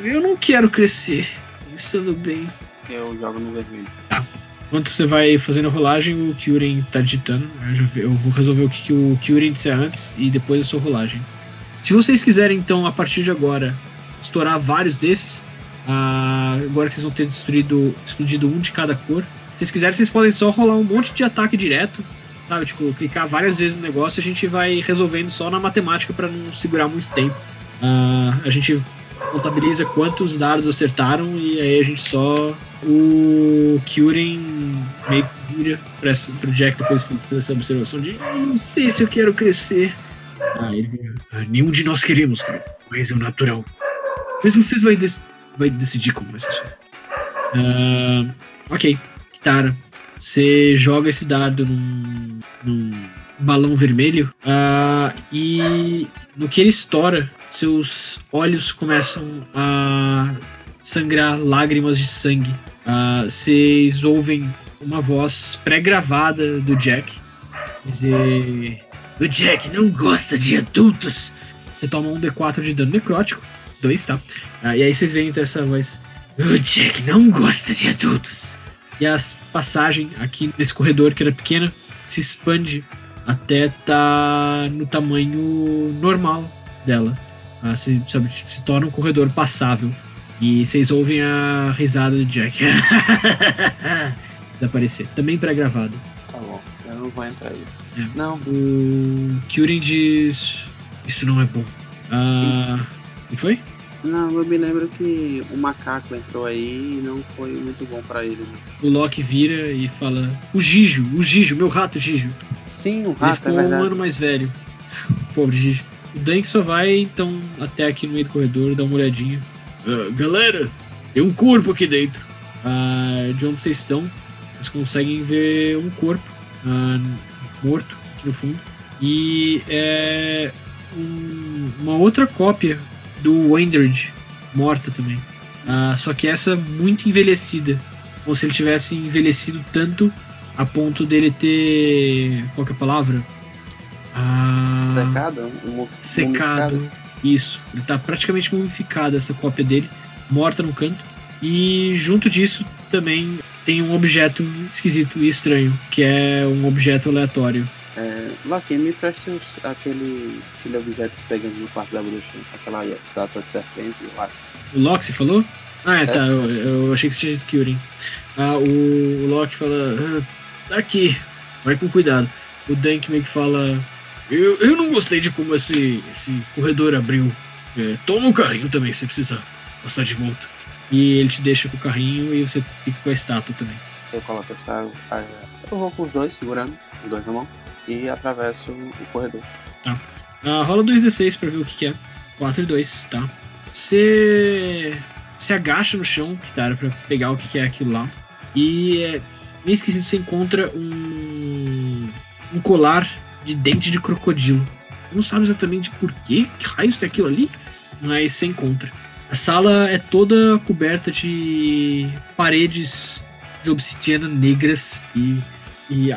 eu- não quero crescer. Pensando bem. Eu jogo no vermelho. Enquanto você vai fazendo a rolagem, o Kyuren tá digitando. Eu, já vi- eu vou resolver o que, que o Kyuren disser antes e depois a sua rolagem. Se vocês quiserem, então, a partir de agora, estourar vários desses, ah, agora que vocês vão ter destruído, explodido um de cada cor, se vocês quiserem, vocês podem só rolar um monte de ataque direto, sabe? Tipo, clicar várias vezes no negócio a gente vai resolvendo só na matemática para não segurar muito tempo. Ah, a gente contabiliza quantos dados acertaram e aí a gente só. O Kyuren meio que vira pra essa- pro Jack depois dessa observação de "Eu não sei se eu quero crescer. Ah, ele "Ah, nenhum de nós queremos, cara, mas é o natural. Mas vocês vai, dec- vai decidir como vai ser. Ah, ok, Kitara. Você joga esse dardo num, num balão vermelho ah, e no que ele estoura, seus olhos começam a sangrar lágrimas de sangue. Ah, Vocês ouvem uma voz pré-gravada do Jack dizer: O Jack não gosta de adultos. Você toma um D4 de dano necrótico. Dois, tá? Ah, e aí vocês veem então essa voz. O Jack não gosta de adultos. E a passagem aqui nesse corredor que era pequena se expande até tá no tamanho normal dela. Ah, se, sabe, se torna um corredor passável. E vocês ouvem a risada do Jack. Desaparecer. Também pré-gravado. Tá bom, eu não vou entrar aí. É. Não, O Kyurin diz. Isso não é bom. Ah. O que foi? Não, eu me lembro que o macaco entrou aí e não foi muito bom pra ele. né? O Loki vira e fala: O Gijo, o Gijo, meu rato Gijo. Sim, o Ele rato, ficou é um verdade. ano mais velho. Pobre Gijo. O Dank só vai, então, até aqui no meio do corredor, dar uma olhadinha. Ah, galera, tem um corpo aqui dentro. Ah, de onde vocês estão, vocês conseguem ver um corpo ah, morto aqui no fundo. E é um- uma outra cópia do Wendred, morta também. Ah, só que essa muito envelhecida. Como se ele tivesse envelhecido tanto a ponto dele ter. Qual que é a palavra? Ah, Secado? Um mu- secado. mumificado? Isso. Ele tá praticamente mumificado, essa cópia dele, morta no canto. E junto disso também tem um objeto esquisito e estranho, que é um objeto aleatório. É, Loki, me preste aquele, aquele objeto que pegamos no quarto da bruxa. Aquela estátua de serpente, eu acho. O Loki, você falou? Ah, é, É. tá. Eu, eu achei que você tinha dito Kyurin. Ah, o, o Loki fala: "Ah, tá aqui, vai com cuidado. O Dank meio que fala: Eu, eu não gostei de como esse, esse corredor abriu. É, toma o carrinho também se precisar passar de volta. E ele te deixa com o carrinho e você fica com a estátua também. Eu coloco a estátua. Eu vou com os dois, segurando, os dois na mão, e atravesso o corredor. Ah, rola 2d6 pra ver o que, que é. 4 e 2, tá? Você se agacha no chão, Kitara, pra pegar o que, que é aquilo lá. E é meio esquisito, você encontra um, um colar de dente de crocodilo. Não sabe exatamente por que raios tem aquilo ali, mas você encontra. A sala é toda coberta de paredes de obsidiana negras e, e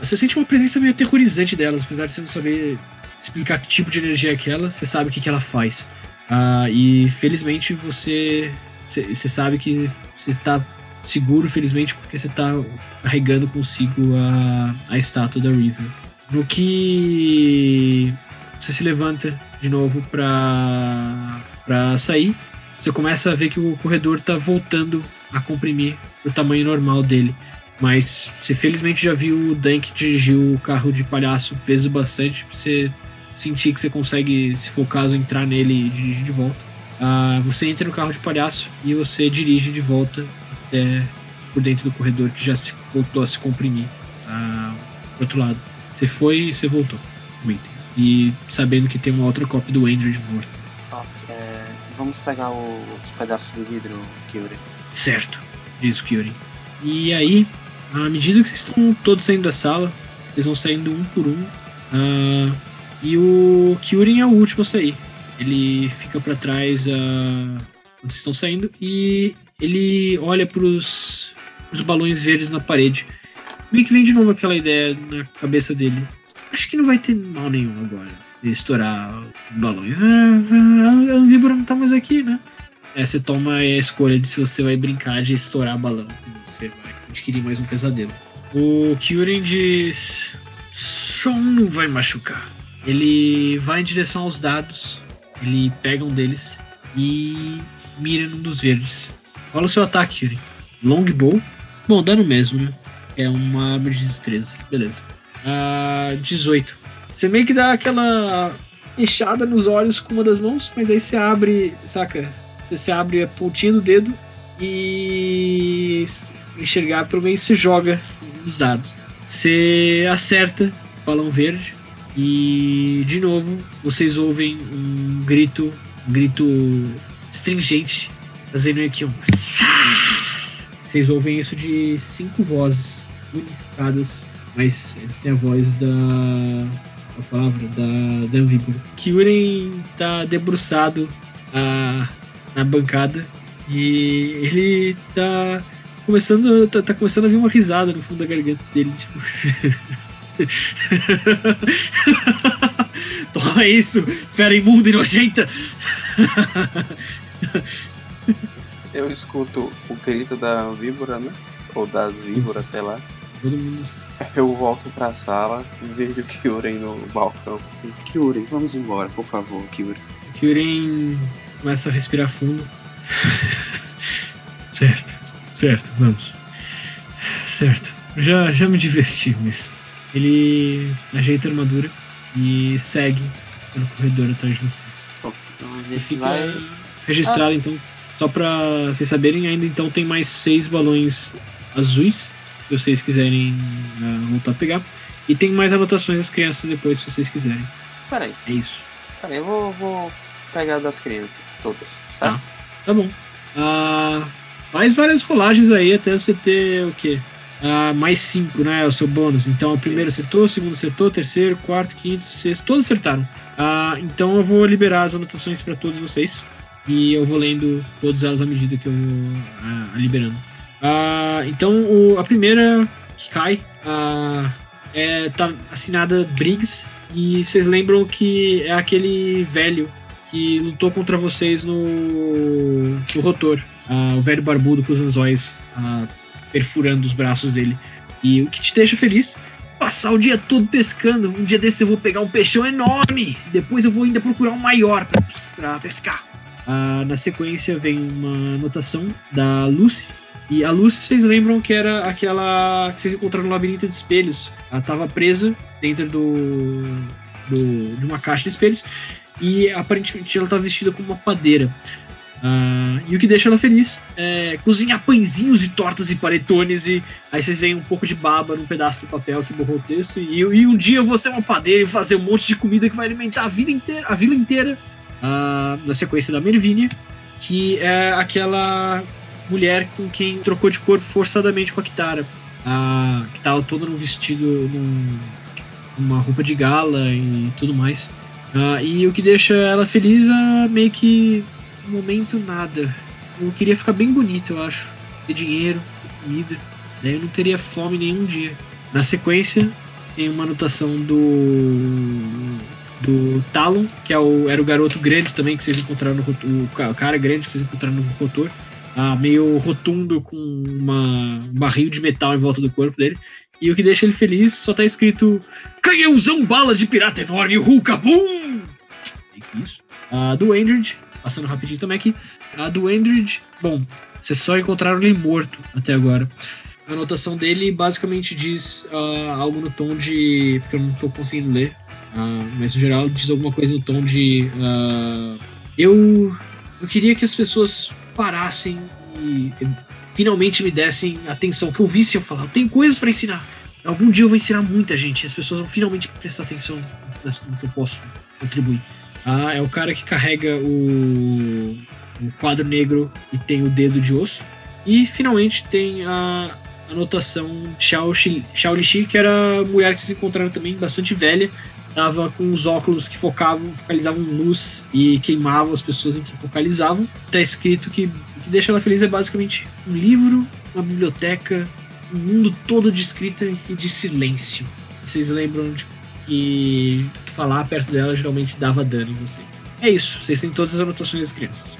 você sente uma presença meio aterrorizante delas, apesar de você não saber explicar que tipo de energia é aquela, você sabe o que, que ela faz. Ah, e felizmente você, você sabe que você tá seguro, felizmente, porque você tá carregando consigo a, a estátua da River. No que você se levanta de novo pra, pra sair, você começa a ver que o corredor tá voltando a comprimir o tamanho normal dele. Mas você felizmente já viu o Dank dirigir o carro de palhaço vezes bastante pra você sentir que você consegue, se for o caso, entrar nele e dirigir de volta. Ah, você entra no carro de palhaço e você dirige de volta até por dentro do corredor que já se voltou a se comprimir. Ah, pro outro lado. Você foi e você voltou. E sabendo que tem uma outra cópia do Android morto. Ó, é, vamos pegar o- os pedaços de vidro, Kyuri. Certo, diz o Kyuri. E aí, à medida que vocês estão todos saindo da sala, vocês vão saindo um por um. ah, e o Kyurin é o último a sair. Ele fica pra trás ah, quando vocês estão saindo e ele olha pros, pros balões verdes na parede. Meio que vem de novo aquela ideia na cabeça dele. Acho que não vai ter mal nenhum agora de estourar balões. Ah, ah, a Anvibra não tá mais aqui, né? É, você toma a escolha de se você vai brincar de estourar balão. Você vai adquirir mais um pesadelo. O Kyuren diz: Só um não vai machucar. Ele vai em direção aos dados, ele pega um deles e mira num dos verdes. Rola o seu ataque, Kyuren. Longbow. Bom, dano mesmo, né? É uma arma de destreza. Beleza. Ah, 18. Você meio que dá aquela fechada nos olhos com uma das mãos, mas aí você abre, saca? Você se abre a pontinha do dedo e enxergar pro meio você joga os dados. Você acerta o balão verde e de novo vocês ouvem um grito, um grito stringente, fazendo aqui um vocês ouvem isso de cinco vozes unificadas, mas eles têm a voz da a palavra da, da. Kyuren tá debruçado a, na bancada e ele tá começando, tá, tá, começando a vir uma risada no fundo da garganta dele. Tipo... Toma isso, fera imunda e nojenta! Eu escuto o grito da víbora, né? Ou das víboras, sei lá. Todo mundo eu volto pra sala e vejo o Kyuren no balcão. Kyuren, vamos embora, por favor, Kyuren. Kyuren começa a respirar fundo. certo, certo, vamos. Certo, já, já me diverti mesmo. Ele ajeita a armadura e segue pelo corredor atrás de vocês. Bom, então E gente fica vai. registrado então. Só pra vocês saberem, ainda então tem mais seis balões azuis se vocês quiserem uh, voltar a pegar. E tem mais anotações das crianças depois, se vocês quiserem. Peraí, É isso. peraí, eu vou, vou pegar das crianças todas, certo? Tá bom. Ah, mais várias rolagens aí até você ter o quê? Ah, mais cinco, né? O seu bônus. Então o primeiro acertou, o segundo acertou, o terceiro, quarto, quinto, sexto, todos acertaram. Ah, então eu vou liberar as anotações para todos vocês. E eu vou lendo todas elas à medida que eu vou ah, liberando. Então o- a primeira que cai é, tá assinada Briggs. E vocês lembram que é aquele velho que lutou contra vocês no, no rotor. Ah, o velho barbudo com os anzóis ah, perfurando os braços dele. E o que te deixa feliz? Passar o dia todo pescando. Um dia desse eu vou pegar um peixão enorme. Depois eu vou ainda procurar um maior pra pescar. Ah, na sequência vem uma anotação da Lucy. E a Lucy, vocês lembram que era aquela que vocês encontraram no labirinto de espelhos. Ela estava presa dentro do, do- de uma caixa de espelhos. E aparentemente ela tá vestida como uma padeira. Ah, e o que deixa ela feliz é cozinhar pãezinhos e tortas e panetones. E aí vocês veem um pouco de baba num pedaço do papel que borrou o texto. E, e um dia eu vou ser uma padeira e fazer um monte de comida que vai alimentar a vida inteira, a vila inteira. Ah, na sequência da Mervínia, que é aquela mulher com quem trocou de corpo forçadamente com a Kitara. Ah, que tava toda num vestido, num, uma roupa de gala e tudo mais. Ah, e o que deixa ela feliz é meio que momento nada. Eu queria ficar bem bonito, eu acho. Ter dinheiro, comida. Daí eu não teria fome nenhum dia. Na sequência, tem uma anotação do. do Talon, que é o, era o garoto grande também que vocês encontraram no. O ca- o cara grande que vocês encontraram no rotor. Ah, meio rotundo com uma, um barril de metal em volta do corpo dele. E o que deixa ele feliz só tá escrito Canhãozão bala de pirata enorme, Hulkabum! É isso. A do Endred, passando rapidinho também aqui. A do Endred, bom, vocês só encontraram ele morto até agora. A anotação dele basicamente diz ah, algo no tom de. Porque eu não tô conseguindo ler. ah, mas no geral diz alguma coisa no tom de. ah, eu. Eu queria que as pessoas parassem e finalmente me dessem atenção, que ouvissem eu falar. Eu tenho coisas pra ensinar. Algum dia eu vou ensinar muita gente. As pessoas vão finalmente prestar atenção no que eu posso contribuir. Ah, é o cara que carrega o, o quadro negro e tem o dedo de osso. E finalmente tem a anotação Xiao, Shi- Lixi, que era mulher que vocês encontraram também, bastante velha. Tava com os óculos que focavam, focalizavam luz e queimavam as pessoas em que focalizavam. Tá escrito que o que deixa ela feliz é basicamente um livro, uma biblioteca, um mundo todo de escrita e de silêncio. Vocês lembram de que falar perto dela geralmente dava dano em você. É isso, vocês têm todas as anotações das crianças.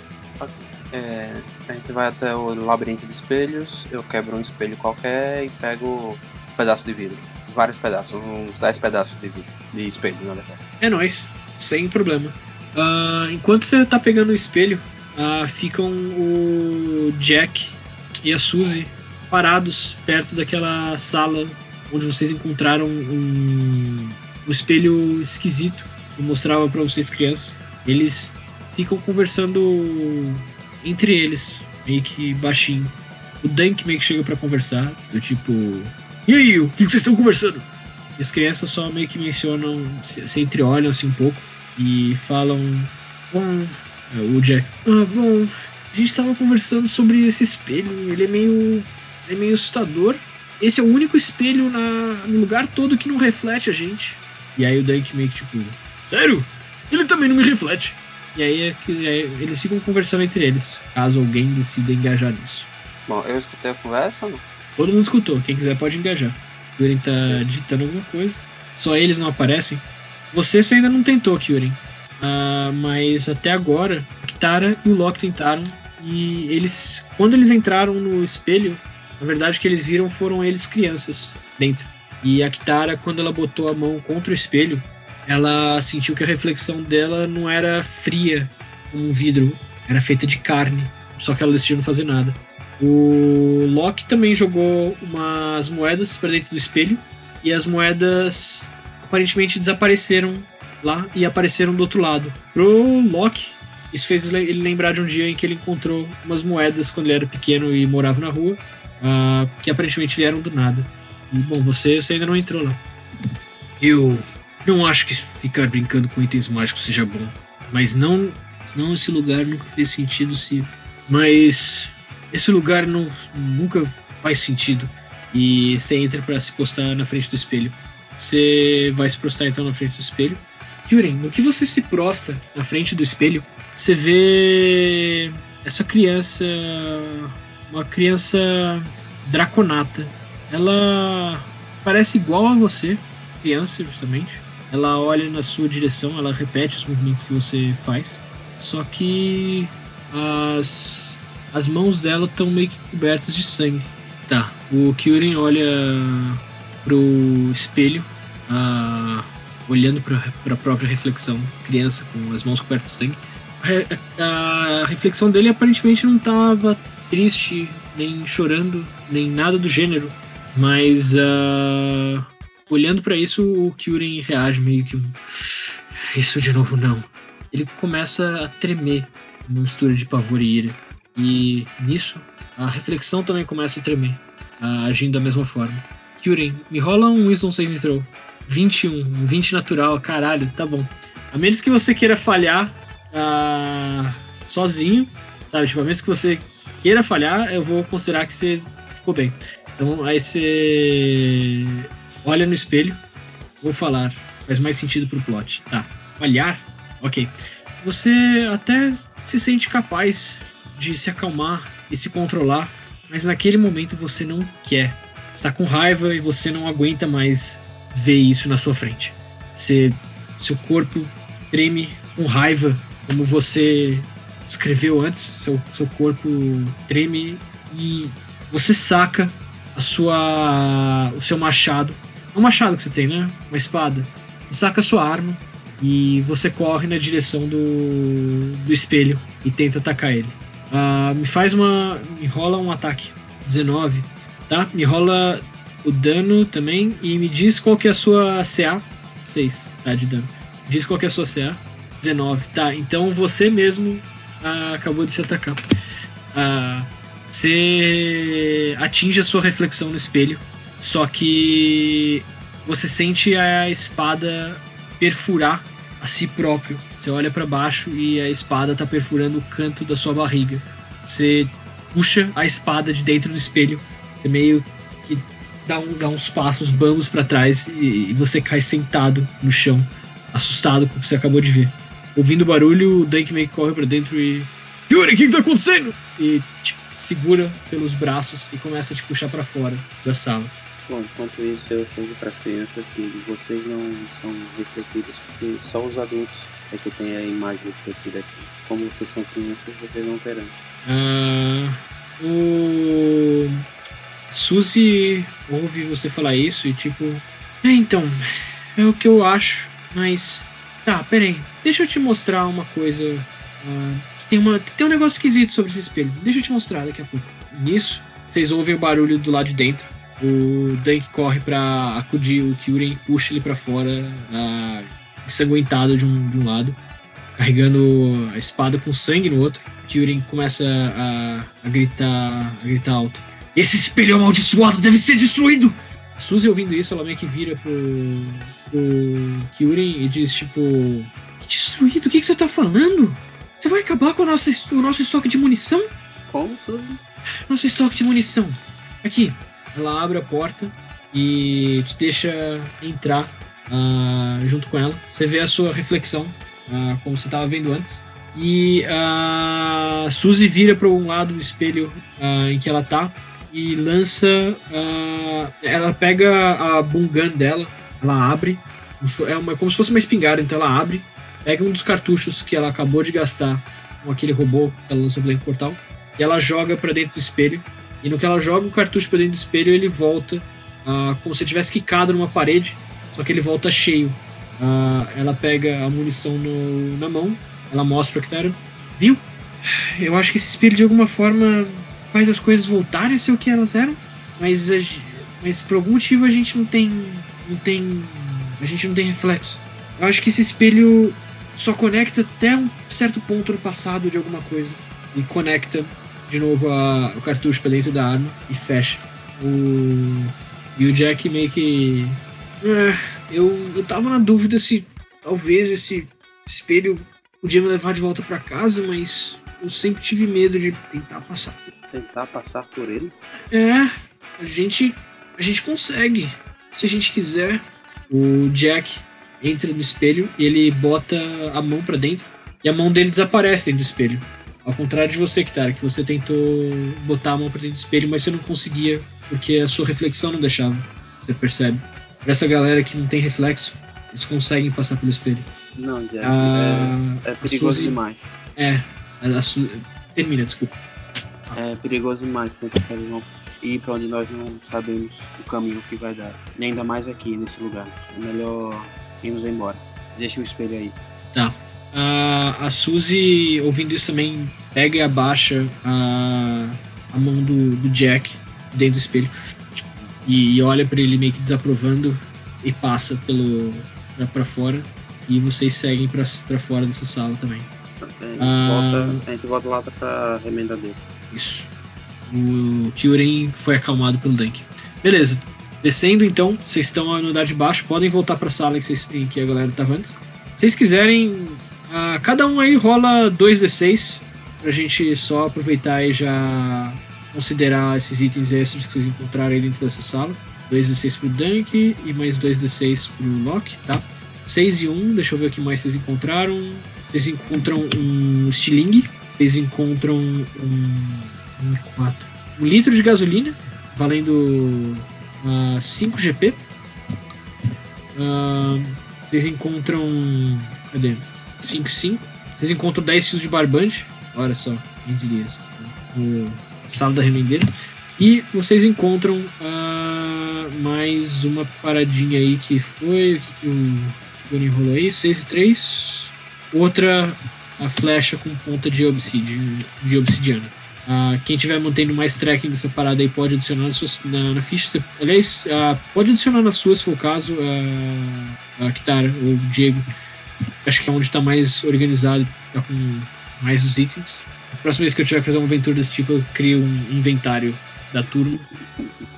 É, A gente vai até o labirinto de espelhos, eu quebro um espelho qualquer e pego um pedaço de vidro. Vários pedaços, uns 10 pedaços de vidro, de espelho, na verdade. É nóis, sem problema. Ah, enquanto você tá pegando o espelho, ah, ficam o Jack e a Suzy parados perto daquela sala onde vocês encontraram um, um espelho esquisito que mostrava para vocês crianças. Eles ficam conversando entre eles, meio que baixinho. O Dank meio que chega para conversar, do tipo, e aí, o que vocês estão conversando? E as crianças só meio que mencionam, se, se entreolham assim um pouco e falam, bom, é, o Jack, ah, bom, a gente tava conversando sobre esse espelho, ele é meio, é meio assustador. Esse é o único espelho na, no lugar todo que não reflete a gente. E aí o Dank meio que tipo, sério? Ele também não me reflete. E aí, é que, aí eles ficam conversando entre eles, caso alguém decida engajar nisso. Bom, eu escutei a conversa, não? Todo mundo escutou, quem quiser pode engajar. Kyurin tá digitando alguma coisa. Só eles não aparecem. Você, você ainda não tentou, Kyurin. Ah, mas até agora, Kitara e o Loki tentaram. E eles, quando eles entraram no espelho, na verdade o que eles viram foram eles crianças dentro. E a Kitara, quando ela botou a mão contra o espelho, ela sentiu que a reflexão dela não era fria como um vidro, era feita de carne. Só que ela decidiu não fazer nada. O Loki também jogou umas moedas para dentro do espelho e as moedas aparentemente desapareceram lá e apareceram do outro lado. Pro Loki, isso fez ele lembrar de um dia em que ele encontrou umas moedas quando ele era pequeno e morava na rua, ah, que aparentemente vieram do nada. E, bom, você, você ainda não entrou lá. Eu não acho que ficar brincando com itens mágicos seja bom, mas não, não esse lugar nunca fez sentido se. Mas esse lugar não, nunca faz sentido. E você entra para se postar na frente do espelho. Você vai se prostrar então na frente do espelho. Yuren, no que você se prostra na frente do espelho, você vê essa criança, uma criança draconata. Ela parece igual a você, criança justamente. Ela olha na sua direção, ela repete os movimentos que você faz. Só que as as mãos dela estão meio que cobertas de sangue. Tá, o Kyuren olha pro espelho, ah, olhando para a própria reflexão, criança com as mãos cobertas de sangue. A, a reflexão dele aparentemente não estava triste, nem chorando, nem nada do gênero, mas ah, olhando para isso, o Kyuren reage meio que um. Isso de novo não. Ele começa a tremer, uma mistura de pavor e ira. E nisso, a reflexão também começa a tremer, agindo da mesma forma. Kyuren, me rola um Wisdom Saving Throw. 21, um 20 natural, caralho, tá bom. A menos que você queira falhar uh, sozinho, sabe? Tipo, a menos que você queira falhar, eu vou considerar que você ficou bem. Então, aí você olha no espelho, vou falar, faz mais sentido pro plot. Tá, falhar? Ok. Você até se sente capaz de se acalmar e se controlar, mas naquele momento você não quer. Está com raiva e você não aguenta mais ver isso na sua frente. Você, seu corpo treme com raiva, como você escreveu antes. Seu, seu corpo treme e você saca a sua, o seu machado. É um machado que você tem, né? Uma espada. Você saca a sua arma e você corre na direção do, do espelho e tenta atacar ele. Uh, me faz uma. Me rola um ataque. 19. Tá? Me rola o dano também. E me diz qual que é a sua CA. 6, tá? De dano. Me diz qual que é a sua CA. 19. Tá, então você mesmo uh, acabou de se atacar. Uh, você atinge a sua reflexão no espelho. Só que você sente a espada perfurar a si próprio. Você olha para baixo e a espada tá perfurando o canto da sua barriga. Você puxa a espada de dentro do espelho. Você meio que dá, um, dá uns passos bambos para trás e, e, você cai sentado no chão, assustado com o que você acabou de ver. Ouvindo o barulho, o Dank meio que corre pra dentro e. Yuri, o que, que tá acontecendo? E te segura pelos braços e começa a te puxar para fora da sala. Bom, enquanto isso eu chego para as crianças que vocês não são refletidos, porque só os adultos é que tem a imagem refletida aqui. Como vocês são crianças, vocês não terão. Ah, o Suzy ouve você falar isso e tipo, é então, é o que eu acho, mas tá, peraí, deixa eu te mostrar uma coisa. ah, tem, uma, tem um negócio esquisito sobre esse espelho. Deixa eu te mostrar daqui a pouco. Nisso, vocês ouvem o barulho do lado de dentro. O Dank corre pra acudir o Kyurem e puxa ele pra fora, ah, ensanguentado de um, de um lado, carregando a espada com sangue no outro. Kyurem começa a, a gritar, a gritar alto. Esse espelho amaldiçoado deve ser destruído! A Suzy ouvindo isso, ela meio que vira pro, pro Kyurem e diz tipo: Destruído? O que, que você tá falando? Você vai acabar com a nossa, o nosso estoque de munição? Como, Suzy? Nosso estoque de munição. Aqui. Ela abre a porta e te deixa entrar ah, junto com ela. Você vê a sua reflexão, ah, como você estava vendo antes. E a Suzy vira para um lado do espelho ah, em que ela tá e lança. ah, ela pega a bungan dela, ela abre. É uma, como se fosse uma espingarda, então ela abre, pega um dos cartuchos que ela acabou de gastar com aquele robô que ela lançou pelo portal e ela joga pra dentro do espelho. E no que ela joga o cartucho pra dentro do espelho, ele volta ah, como se tivesse quicado numa parede, só que ele volta cheio. Ah, ela pega a munição no- na mão, ela mostra pra Kitara. Viu? Eu acho que esse espelho de alguma forma faz as coisas voltarem a ser o que elas eram, mas, a mas por algum motivo a gente não tem. não tem. a gente não tem reflexo. Eu acho que esse espelho só conecta até um certo ponto no passado de alguma coisa e conecta de novo a- o cartucho pra dentro da arma e fecha. O, e o Jack meio que. "Ah, eu, eu tava na dúvida se talvez esse espelho podia me levar de volta pra casa, mas eu sempre tive medo de tentar passar. Tentar passar por ele? É, a gente. A gente consegue. Se a gente quiser. O Jack entra no espelho e ele bota a mão pra dentro. E a mão dele desaparece dentro do espelho. Ao contrário de você, Kitara, que você tentou botar a mão pra dentro do espelho, mas você não conseguia, porque a sua reflexão não deixava. Você percebe? Pra essa galera que não tem reflexo, eles conseguem passar pelo espelho. Não, Jack. Ah, é, é perigoso Suzy- demais. É, a, a su- termina, desculpa. É perigoso demais tentar fazer uma... ir pra onde nós não sabemos o caminho que vai dar. E ainda mais aqui, nesse lugar. É melhor irmos embora. Deixa o espelho aí. A, a Suzy, ouvindo isso também, pega e abaixa a, a mão do, do Jack dentro do espelho tipo, e, e olha pra ele meio que desaprovando e passa pelo pra fora. E vocês seguem pra fora dessa sala também. A gente, Ah. volta, a gente volta lá pra remenda dele. Isso. O Kyuren foi acalmado pelo Dank. Beleza. Descendo então, vocês estão no andar de baixo, podem voltar pra sala que, vocês, em que a galera tava antes. Se vocês quiserem, ah, cada um aí rola 2d6 pra gente só aproveitar e já considerar esses itens extras que vocês encontraram aí dentro dessa sala. 2d6 pro Dank e mais 2d6 pro Loki, tá? 6 e 1, deixa eu ver o que mais vocês encontraram. Vocês encontram um estilingue, vocês encontram um, um, quatro, um litro de gasolina, valendo ah, 5 GP. Ah, vocês encontram. Cadê? 5 e 5. Vocês encontram 10 fios de barbante. Olha só, quem diria. vocês No sala da remendeira. E vocês encontram ah, mais uma paradinha aí que foi. O que, que o Tony rolou aí? 6 e 3. Outra a flecha com ponta de, obsidi- de obsidiana. Ah, quem tiver mantendo mais tracking dessa parada aí pode adicionar nas suas- na, na ficha. Você- aliás, ah, pode adicionar nas suas se for o caso, a, a Kitara ou Diego. Acho que é onde está mais organizado, tá com mais os itens. A próxima vez que eu tiver que fazer uma aventura desse tipo, eu crio um inventário da turma.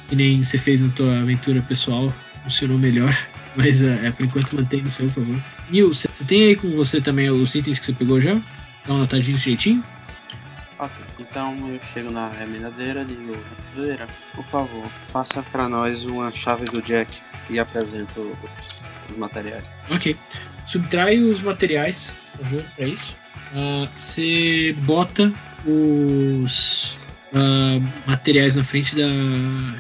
Que nem você fez na tua aventura pessoal. Funcionou melhor. Mas é, é, por enquanto mantém no seu, por favor. Nil, você tem aí com você também os itens que você pegou já? Dá uma notadinha direitinho? Então eu chego na remendadeira e digo, remendadeira, por favor, faça pra nós uma chave do Jack e apresento os materiais. Ok. Subtrai os materiais, por favor, pra isso. Ah, Você bota os ah, materiais na frente da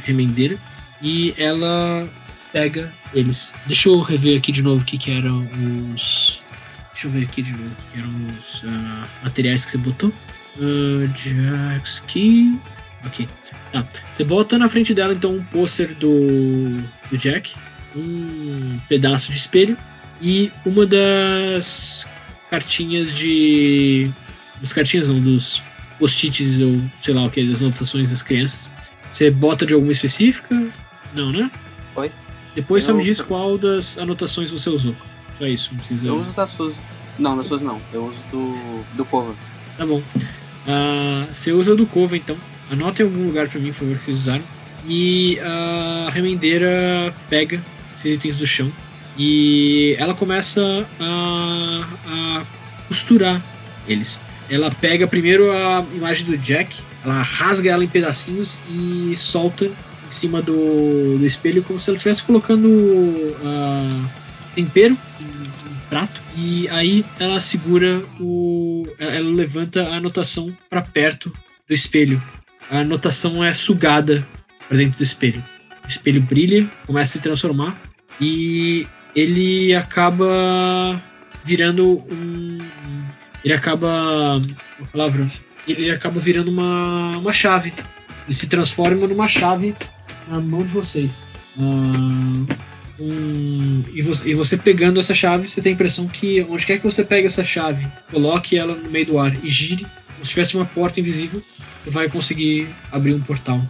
remendeira e ela pega eles. Deixa eu rever aqui de novo o que, que eram os. Deixa eu ver aqui de novo o que eram os ah, materiais que você botou. Uh, Jack's Key. Ok. Tá. Você bota na frente dela então um pôster do, do Jack, um pedaço de espelho e uma das cartinhas de. Das cartinhas não, dos post-its ou sei lá o que, das anotações das crianças. Você bota de alguma específica? Não, né? Oi? Depois só me diz qual das anotações você usou. Só isso, não precisa. Eu uso da Suzy. Não, da Suzy não. Eu uso do, do cover. Tá bom. Ah, você usa do Cova, então. Anota em algum lugar pra mim, por favor, que vocês usaram. E a remendeira pega esses itens do chão. E ela começa a, a costurar eles. Ela pega primeiro a imagem do Jack, ela rasga ela em pedacinhos e solta em cima do, do espelho como se ela estivesse colocando ah, tempero em um prato. E aí ela segura o. Ela levanta a anotação para perto do espelho. A anotação é sugada para dentro do espelho. O espelho brilha, começa a se transformar e ele acaba virando um. Ele acaba. Uma palavra. Ele acaba virando uma, uma chave. Ele se transforma numa chave na mão de vocês. Ah, um- e, você, e você pegando essa chave, você tem a impressão que onde quer que você pegue essa chave, coloque ela no meio do ar e gire, como se tivesse uma porta invisível, você vai conseguir abrir um portal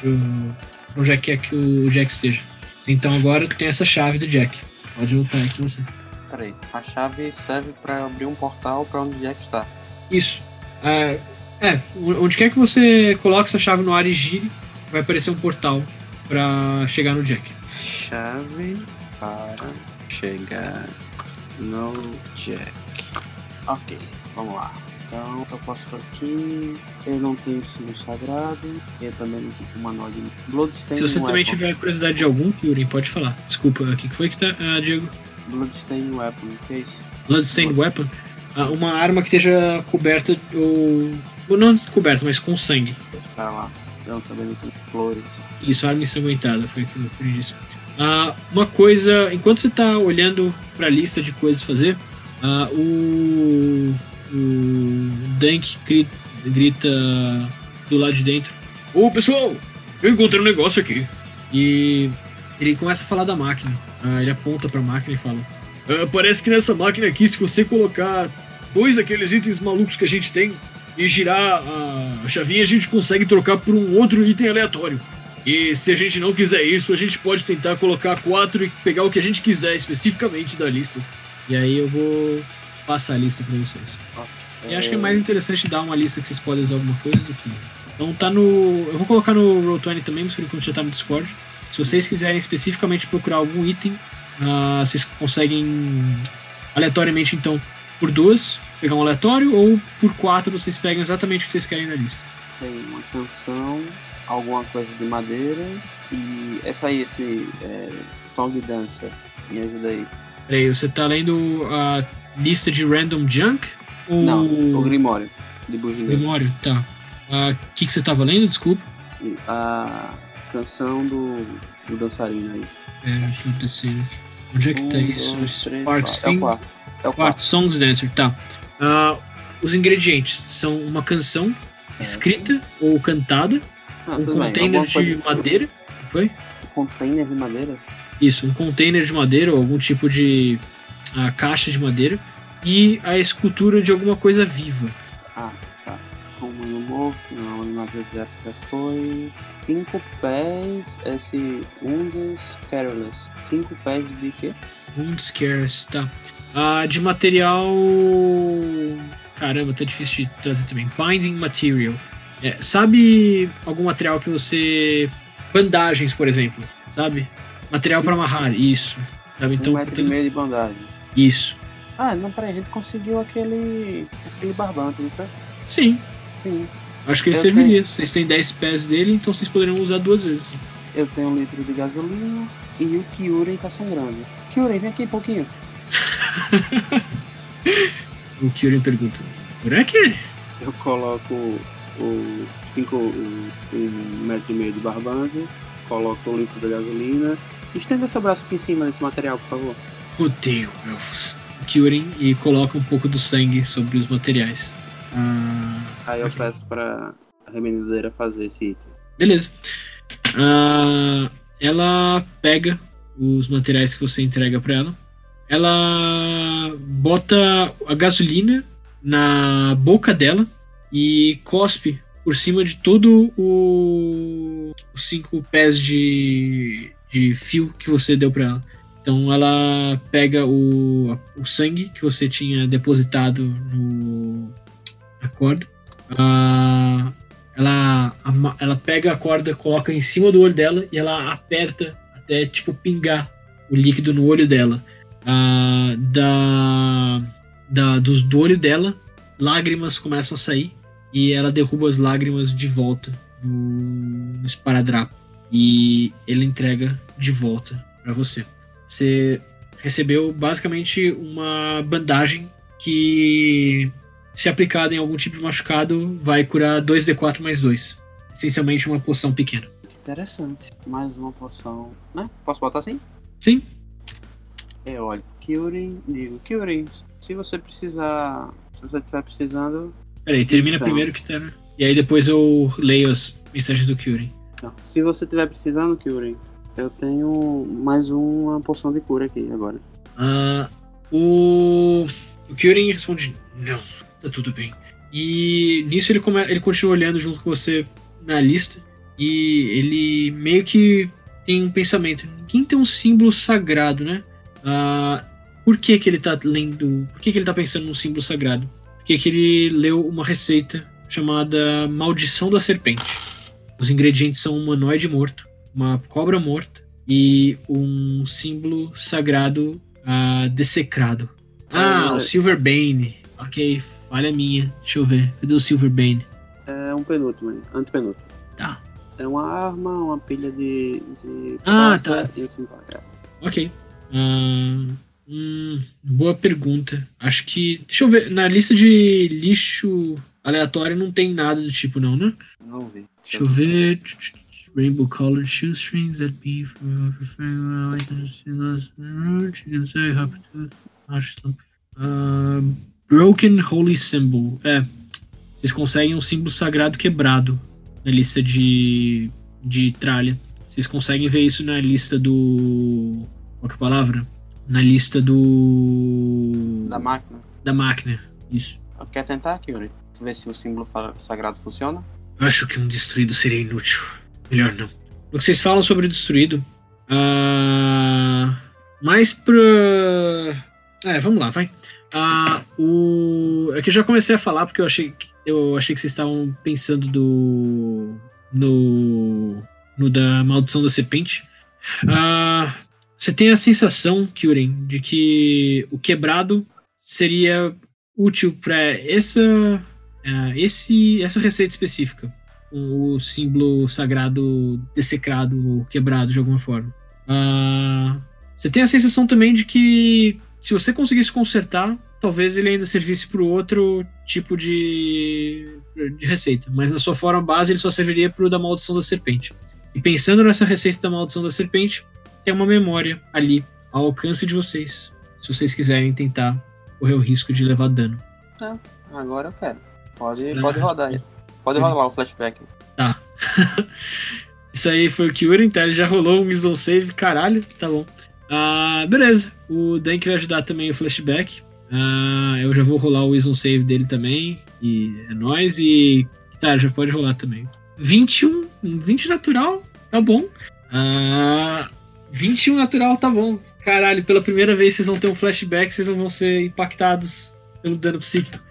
pra onde é que é que o Jack esteja. Então agora tem essa chave do Jack. Pode aí com você. Peraí. A chave serve pra abrir um portal pra onde o Jack está. Isso. É, é, onde quer que você coloque essa chave no ar e gire, vai aparecer um portal pra chegar no Jack. Chave para chegar no Jack. Ok, vamos lá. Então eu posso por aqui. Eu não tenho símbolo sagrado. Eu também não tenho manual de Bloodstain. Se você também Weapon. tiver curiosidade de algum, Kyurem, pode falar. Desculpa, o que foi que tá, ah, Diego? Bloodstain Weapon, o que é isso? Bloodstained Weapon? Ah, uma arma que esteja coberta ou... não coberta, mas com sangue. Pra lá. Eu também não tenho flores. Isso, arma ensanguentada, foi aquilo que eu disse. Ah, uma coisa, enquanto você está olhando para a lista de coisas fazer, ah, o, o Dank grita, do lado de dentro: Ô pessoal, eu encontrei um negócio aqui. E ele começa a falar da máquina. Ah, ele aponta para a máquina e fala: "Ah, Parece que nessa máquina aqui, se você colocar dois daqueles itens malucos que a gente tem e girar a chavinha, a gente consegue trocar por um outro item aleatório. E se a gente não quiser isso, a gente pode tentar colocar quatro e pegar o que a gente quiser especificamente da lista. E aí eu vou passar a lista pra vocês. E acho que é mais interessante dar uma lista que vocês podem usar alguma coisa do que. Então tá no. Eu vou colocar no Roll20 também, mas por enquanto já tá no Discord. Se vocês quiserem especificamente procurar algum item, ah, vocês conseguem aleatoriamente então por duas, pegar um aleatório, ou por quatro vocês pegam exatamente o que vocês querem na lista. Tem uma canção, alguma coisa de madeira. E essa aí, esse é, Song Dancer. Me ajuda aí. Peraí, você tá lendo a lista de random junk? Ou Não, o Grimório. De Bugiganga. Memória? Tá. Ah, O que, que você tava lendo? Desculpa. A canção do, do dançarino aí. É, deixa eu descer. Onde é que tá Um, isso? dois, três, Sparks. É o quarto. É o Quarto, quarto. Songs Dancer, tá. Ah, os ingredientes são uma canção escrita ou cantada, Ah, um bem. container Alguma de coisa- madeira. Foi? Container de madeira? Isso, um container de madeira ou algum tipo de ah, caixa de madeira e a escultura de alguma coisa viva. Ah, tá. Um morto, não, animação de época foi. Cinco pés, esse Undes Careless. Cinco pés de quê? Um scarce, tá. Ah, de material. Caramba, tá difícil de trazer também. Binding material. É, sabe algum material que você. Bandagens, por exemplo, sabe? Material para amarrar, isso. Sabe? Então, um metro e meio de bandagem. isso. Ah, não, peraí, a gente conseguiu aquele. aquele barbante, não foi? Sim, Sim. acho que ele Eu serviria. Vocês têm 10 pés dele, então vocês poderiam usar duas vezes. Eu tenho um litro de gasolina e o Kyurem tá sangrando. Kyurem, vem aqui um pouquinho. O Kyurem pergunta: Por que? Eu coloco o 5 o, um metro e meio de barbante, coloco o litro de gasolina. Estenda seu braço aqui em cima desse material, por favor. Odeio elfos. Kyurem e coloca um pouco do sangue sobre os materiais. Ah, Aí eu Ok. peço pra remendeira fazer esse item. Beleza. Ah, ela pega os materiais que você entrega pra ela. Ela bota a gasolina na boca dela e cospe por cima de todo o os cinco pés de, de fio que você deu pra ela. Então ela pega o, o sangue que você tinha depositado no, na corda. Ela, ela pega a corda, coloca em cima do olho dela e ela aperta até tipo pingar o líquido no olho dela. Ah, da, da, dos, do olho dela, lágrimas começam a sair e ela derruba as lágrimas de volta no, no esparadrapo. E ele entrega de volta para você. Você recebeu basicamente uma bandagem que, se aplicada em algum tipo de machucado, vai curar 2d4 mais 2. Essencialmente uma poção pequena. Interessante. Mais uma poção. Né? Posso botar assim? Sim. Olho pro Kyurem digo, Kyurem, se você precisar. Se você estiver precisando. Peraí, termina Então. primeiro que tá. né? E aí depois eu leio as mensagens do Kyurem. Não, se você estiver precisando, Kyurem, eu tenho mais uma poção de cura aqui agora. Ah, o. O Kyurem responde: Não, tá tudo bem. E nisso ele, come... ele continua olhando junto com você na lista. E ele meio que tem um pensamento: ninguém tem um símbolo sagrado, né? Ah, por que, que ele tá lendo. Por que, que ele tá pensando num símbolo sagrado? Porque que ele leu uma receita chamada Maldição da Serpente. Os ingredientes são um humanoide morto, uma cobra morta e um símbolo sagrado ah, dessecrado. Ah, Ah, o Silverbane. Ok, falha minha. Deixa eu ver. Cadê o Silverbane? É um penúltimo, antepenúltimo. Tá. É uma arma, uma pilha de. de Ah, tá. E um simples. Ok. Ah, hum, boa pergunta. Acho que. Deixa eu ver. Na lista de lixo aleatório não tem nada do tipo, não, né? Não vi. Deixa eu ver. Rainbow colored shoestrings that be from Broken Holy Symbol. É. Vocês conseguem um símbolo sagrado quebrado na lista de, de tralha. Vocês conseguem ver isso na lista do. Qual que é a palavra? Na lista do. Da máquina. da máquina. Isso. Quer tentar, Kyurem? Ver se o símbolo sagrado funciona? Acho que um destruído seria inútil. Melhor não. O que vocês falam sobre o destruído? Ah, mais pra. É, vamos lá, vai. Ah, o... É que eu já comecei a falar porque eu achei que, eu achei que vocês estavam pensando do. No. No da maldição da serpente. Ah, você tem a sensação, Kyuren, de que o quebrado seria útil para essa é, esse, essa receita específica, o símbolo sagrado dessecrado ou quebrado de alguma forma. Ah, você tem a sensação também de que se você conseguisse consertar, talvez ele ainda servisse para outro tipo de, de receita, mas na sua forma base ele só serviria para o da maldição da serpente. E pensando nessa receita da maldição da serpente, tem uma memória ali ao alcance de vocês, se vocês quiserem tentar correr o risco de levar dano. Agora eu quero. Pode, Ah, pode rodar aí. Pode rolar o flashback. Tá. Isso aí foi o Kyuri, então ele já rolou um Wisdom Save, caralho, tá bom. Ah, beleza. O Dank vai ajudar também o flashback. Ah, eu já vou rolar o Wisdom Save dele também. E é nóis. E. Tá, já pode rolar também. 21, um 20 natural, tá bom. Ah, 21 natural, tá bom. Caralho, pela primeira vez vocês vão ter um flashback, vocês não vão ser impactados pelo dano psíquico.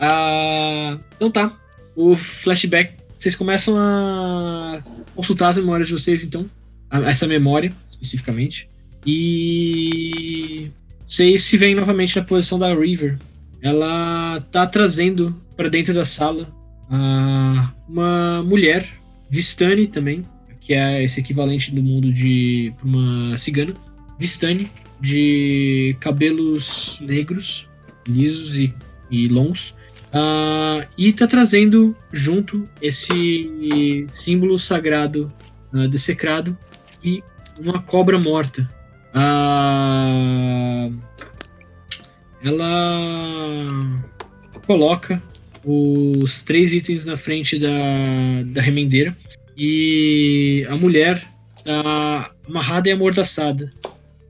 Ah, então tá. O flashback vocês começam a consultar as memórias de vocês, então, essa memória especificamente, e vocês se veem novamente na posição da River. Ela tá trazendo para dentro da sala ah, uma mulher, Vistani também, que é esse equivalente do mundo de uma cigana, Vistani, de cabelos negros, lisos e, e longos. Ah, e tá trazendo junto esse símbolo sagrado ah, dessecrado e uma cobra morta. Ah, ela coloca os três itens na frente da, da remendeira e a mulher tá amarrada e amordaçada,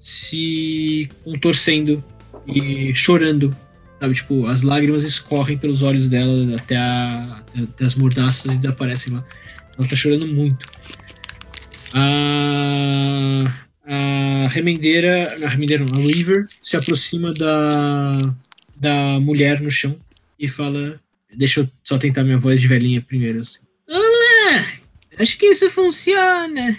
se contorcendo e chorando. Sabe, tipo, as lágrimas escorrem pelos olhos dela até, a, até as mordaças e desaparecem lá. Ela tá chorando muito. A, a remendeira, a remendeira não, a Weaver se aproxima da, da mulher no chão e fala: Deixa eu só tentar minha voz de velhinha primeiro. Assim. Acho que isso funciona.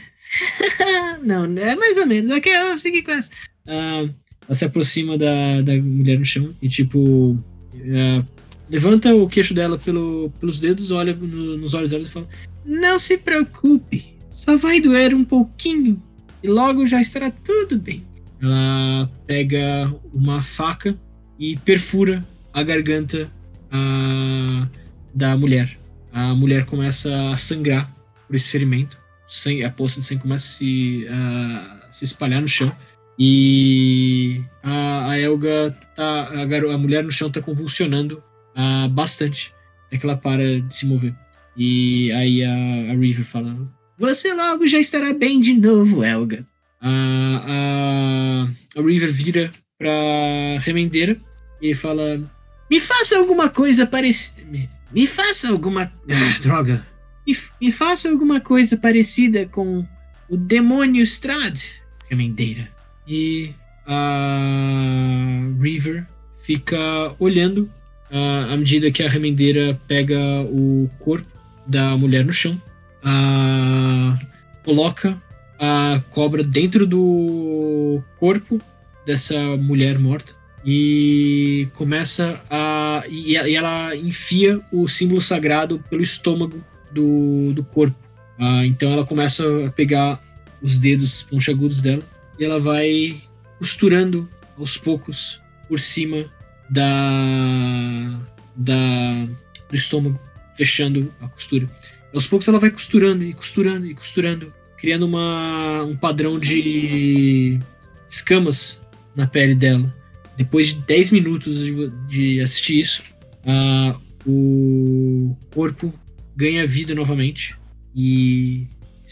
não, é mais ou menos. Ok, eu seguir com essa. Uh, ela se aproxima da, da mulher no chão e, tipo, uh, levanta o queixo dela pelo, pelos dedos, olha no, nos olhos dela e fala: Não se preocupe, só vai doer um pouquinho e logo já estará tudo bem. Ela pega uma faca e perfura a garganta uh, da mulher. A mulher começa a sangrar por esse ferimento. a poça de sangue começa a se, se espalhar no chão. E a, a Elga, tá, a, a, mulher no chão, tá convulsionando uh, bastante. É que ela para de se mover. E aí a, a River fala: Você logo já estará bem de novo, Elga. A, a, a River vira pra remendeira e fala: Me faça alguma coisa parecida. Me, me faça alguma. Ah, droga. Me, me faça alguma coisa parecida com o demônio Strad, remendeira. E a River fica olhando à medida que a remendeira pega o corpo da mulher no chão, a, coloca a cobra dentro do corpo dessa mulher morta e começa a e, ela enfia o símbolo sagrado pelo estômago do, do corpo. Ah, então ela começa a pegar os dedos pontiagudos dela e ela vai costurando aos poucos por cima da, da do estômago, fechando a costura. Aos poucos ela vai costurando e costurando e costurando, criando uma, um padrão de escamas na pele dela. Depois de 10 minutos de, de assistir isso, uh, o corpo ganha vida novamente e,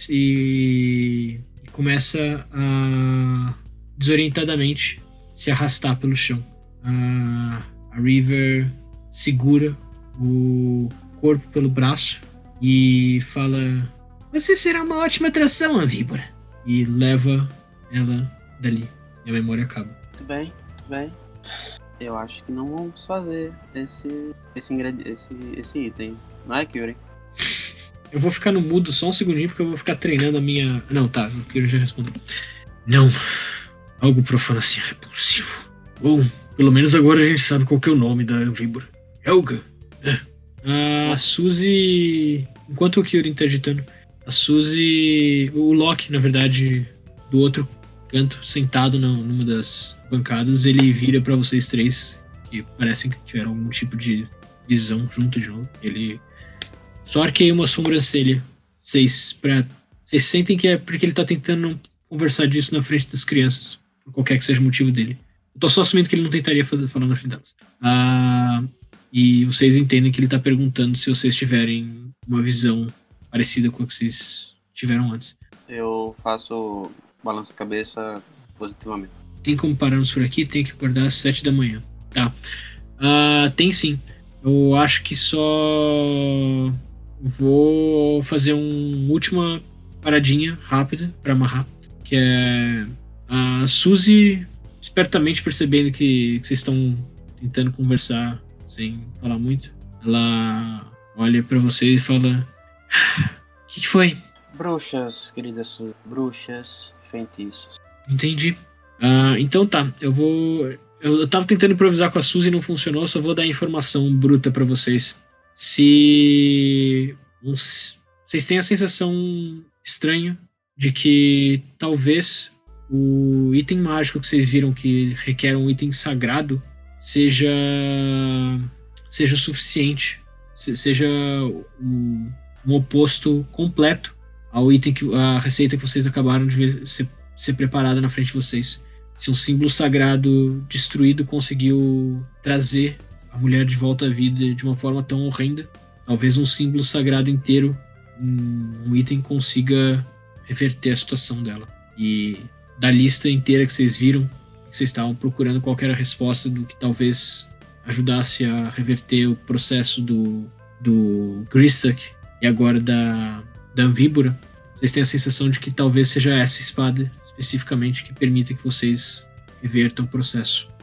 e, e começa a desorientadamente se arrastar pelo chão. A, a River segura o corpo pelo braço e fala: Você será uma ótima atração, a víbora. E leva ela dali. E a memória acaba. Muito bem, muito bem. Eu acho que não vamos fazer esse, esse, esse, esse item. Não é, Kyuri? Eu vou ficar no mudo só um segundinho porque eu vou ficar treinando a minha. Não, tá, o Kyuri já respondeu. Não. Algo profano assim é repulsivo. Bom, pelo menos agora a gente sabe qual é o nome da víbora. Helga. É. A Suzy. Enquanto o Kyuri tá editando, a Suzy. O Loki, na verdade, do outro canto, sentado numa das bancadas, ele vira para vocês três, que parecem que tiveram algum tipo de visão junto de novo. Ele só arqueia uma sobrancelha. Vocês, pra, vocês sentem que é porque ele tá tentando conversar disso na frente das crianças, por qualquer que seja o motivo dele. Eu tô só assumindo que ele não tentaria fazer, falar na frente delas. Ah, e vocês entendem que ele tá perguntando se vocês tiverem uma visão parecida com a que vocês tiveram antes. Eu faço balanço a cabeça positivamente. Tem como pararmos por aqui? Tem que acordar às sete da manhã. Tá. Uh, tem sim. Eu acho que só vou fazer uma última paradinha rápida para amarrar. Que é a Suzy espertamente percebendo que, que vocês estão tentando conversar sem falar muito. Ela olha para vocês e fala: O que, que foi? Bruxas, querida Suzy. Bruxas feitiços. Entendi. Uh, então tá, eu vou. Eu, eu tava tentando improvisar com a Suzy e não funcionou, só vou dar informação bruta para vocês. Se. Vocês têm a sensação estranha de que talvez o item mágico que vocês viram que requer um item sagrado seja seja o suficiente, seja um, um oposto completo ao item que a receita que vocês acabaram de ser, ser preparada na frente de vocês. Se um símbolo sagrado destruído conseguiu trazer a mulher de volta à vida de uma forma tão horrenda. Talvez um símbolo sagrado inteiro, um item consiga reverter a situação dela. E da lista inteira que vocês viram, que vocês estavam procurando qualquer resposta do que talvez ajudasse a reverter o processo do, do Gristak e agora da, da Anvíbora, vocês têm a sensação de que talvez seja essa espada especificamente que permita que vocês revertam o processo.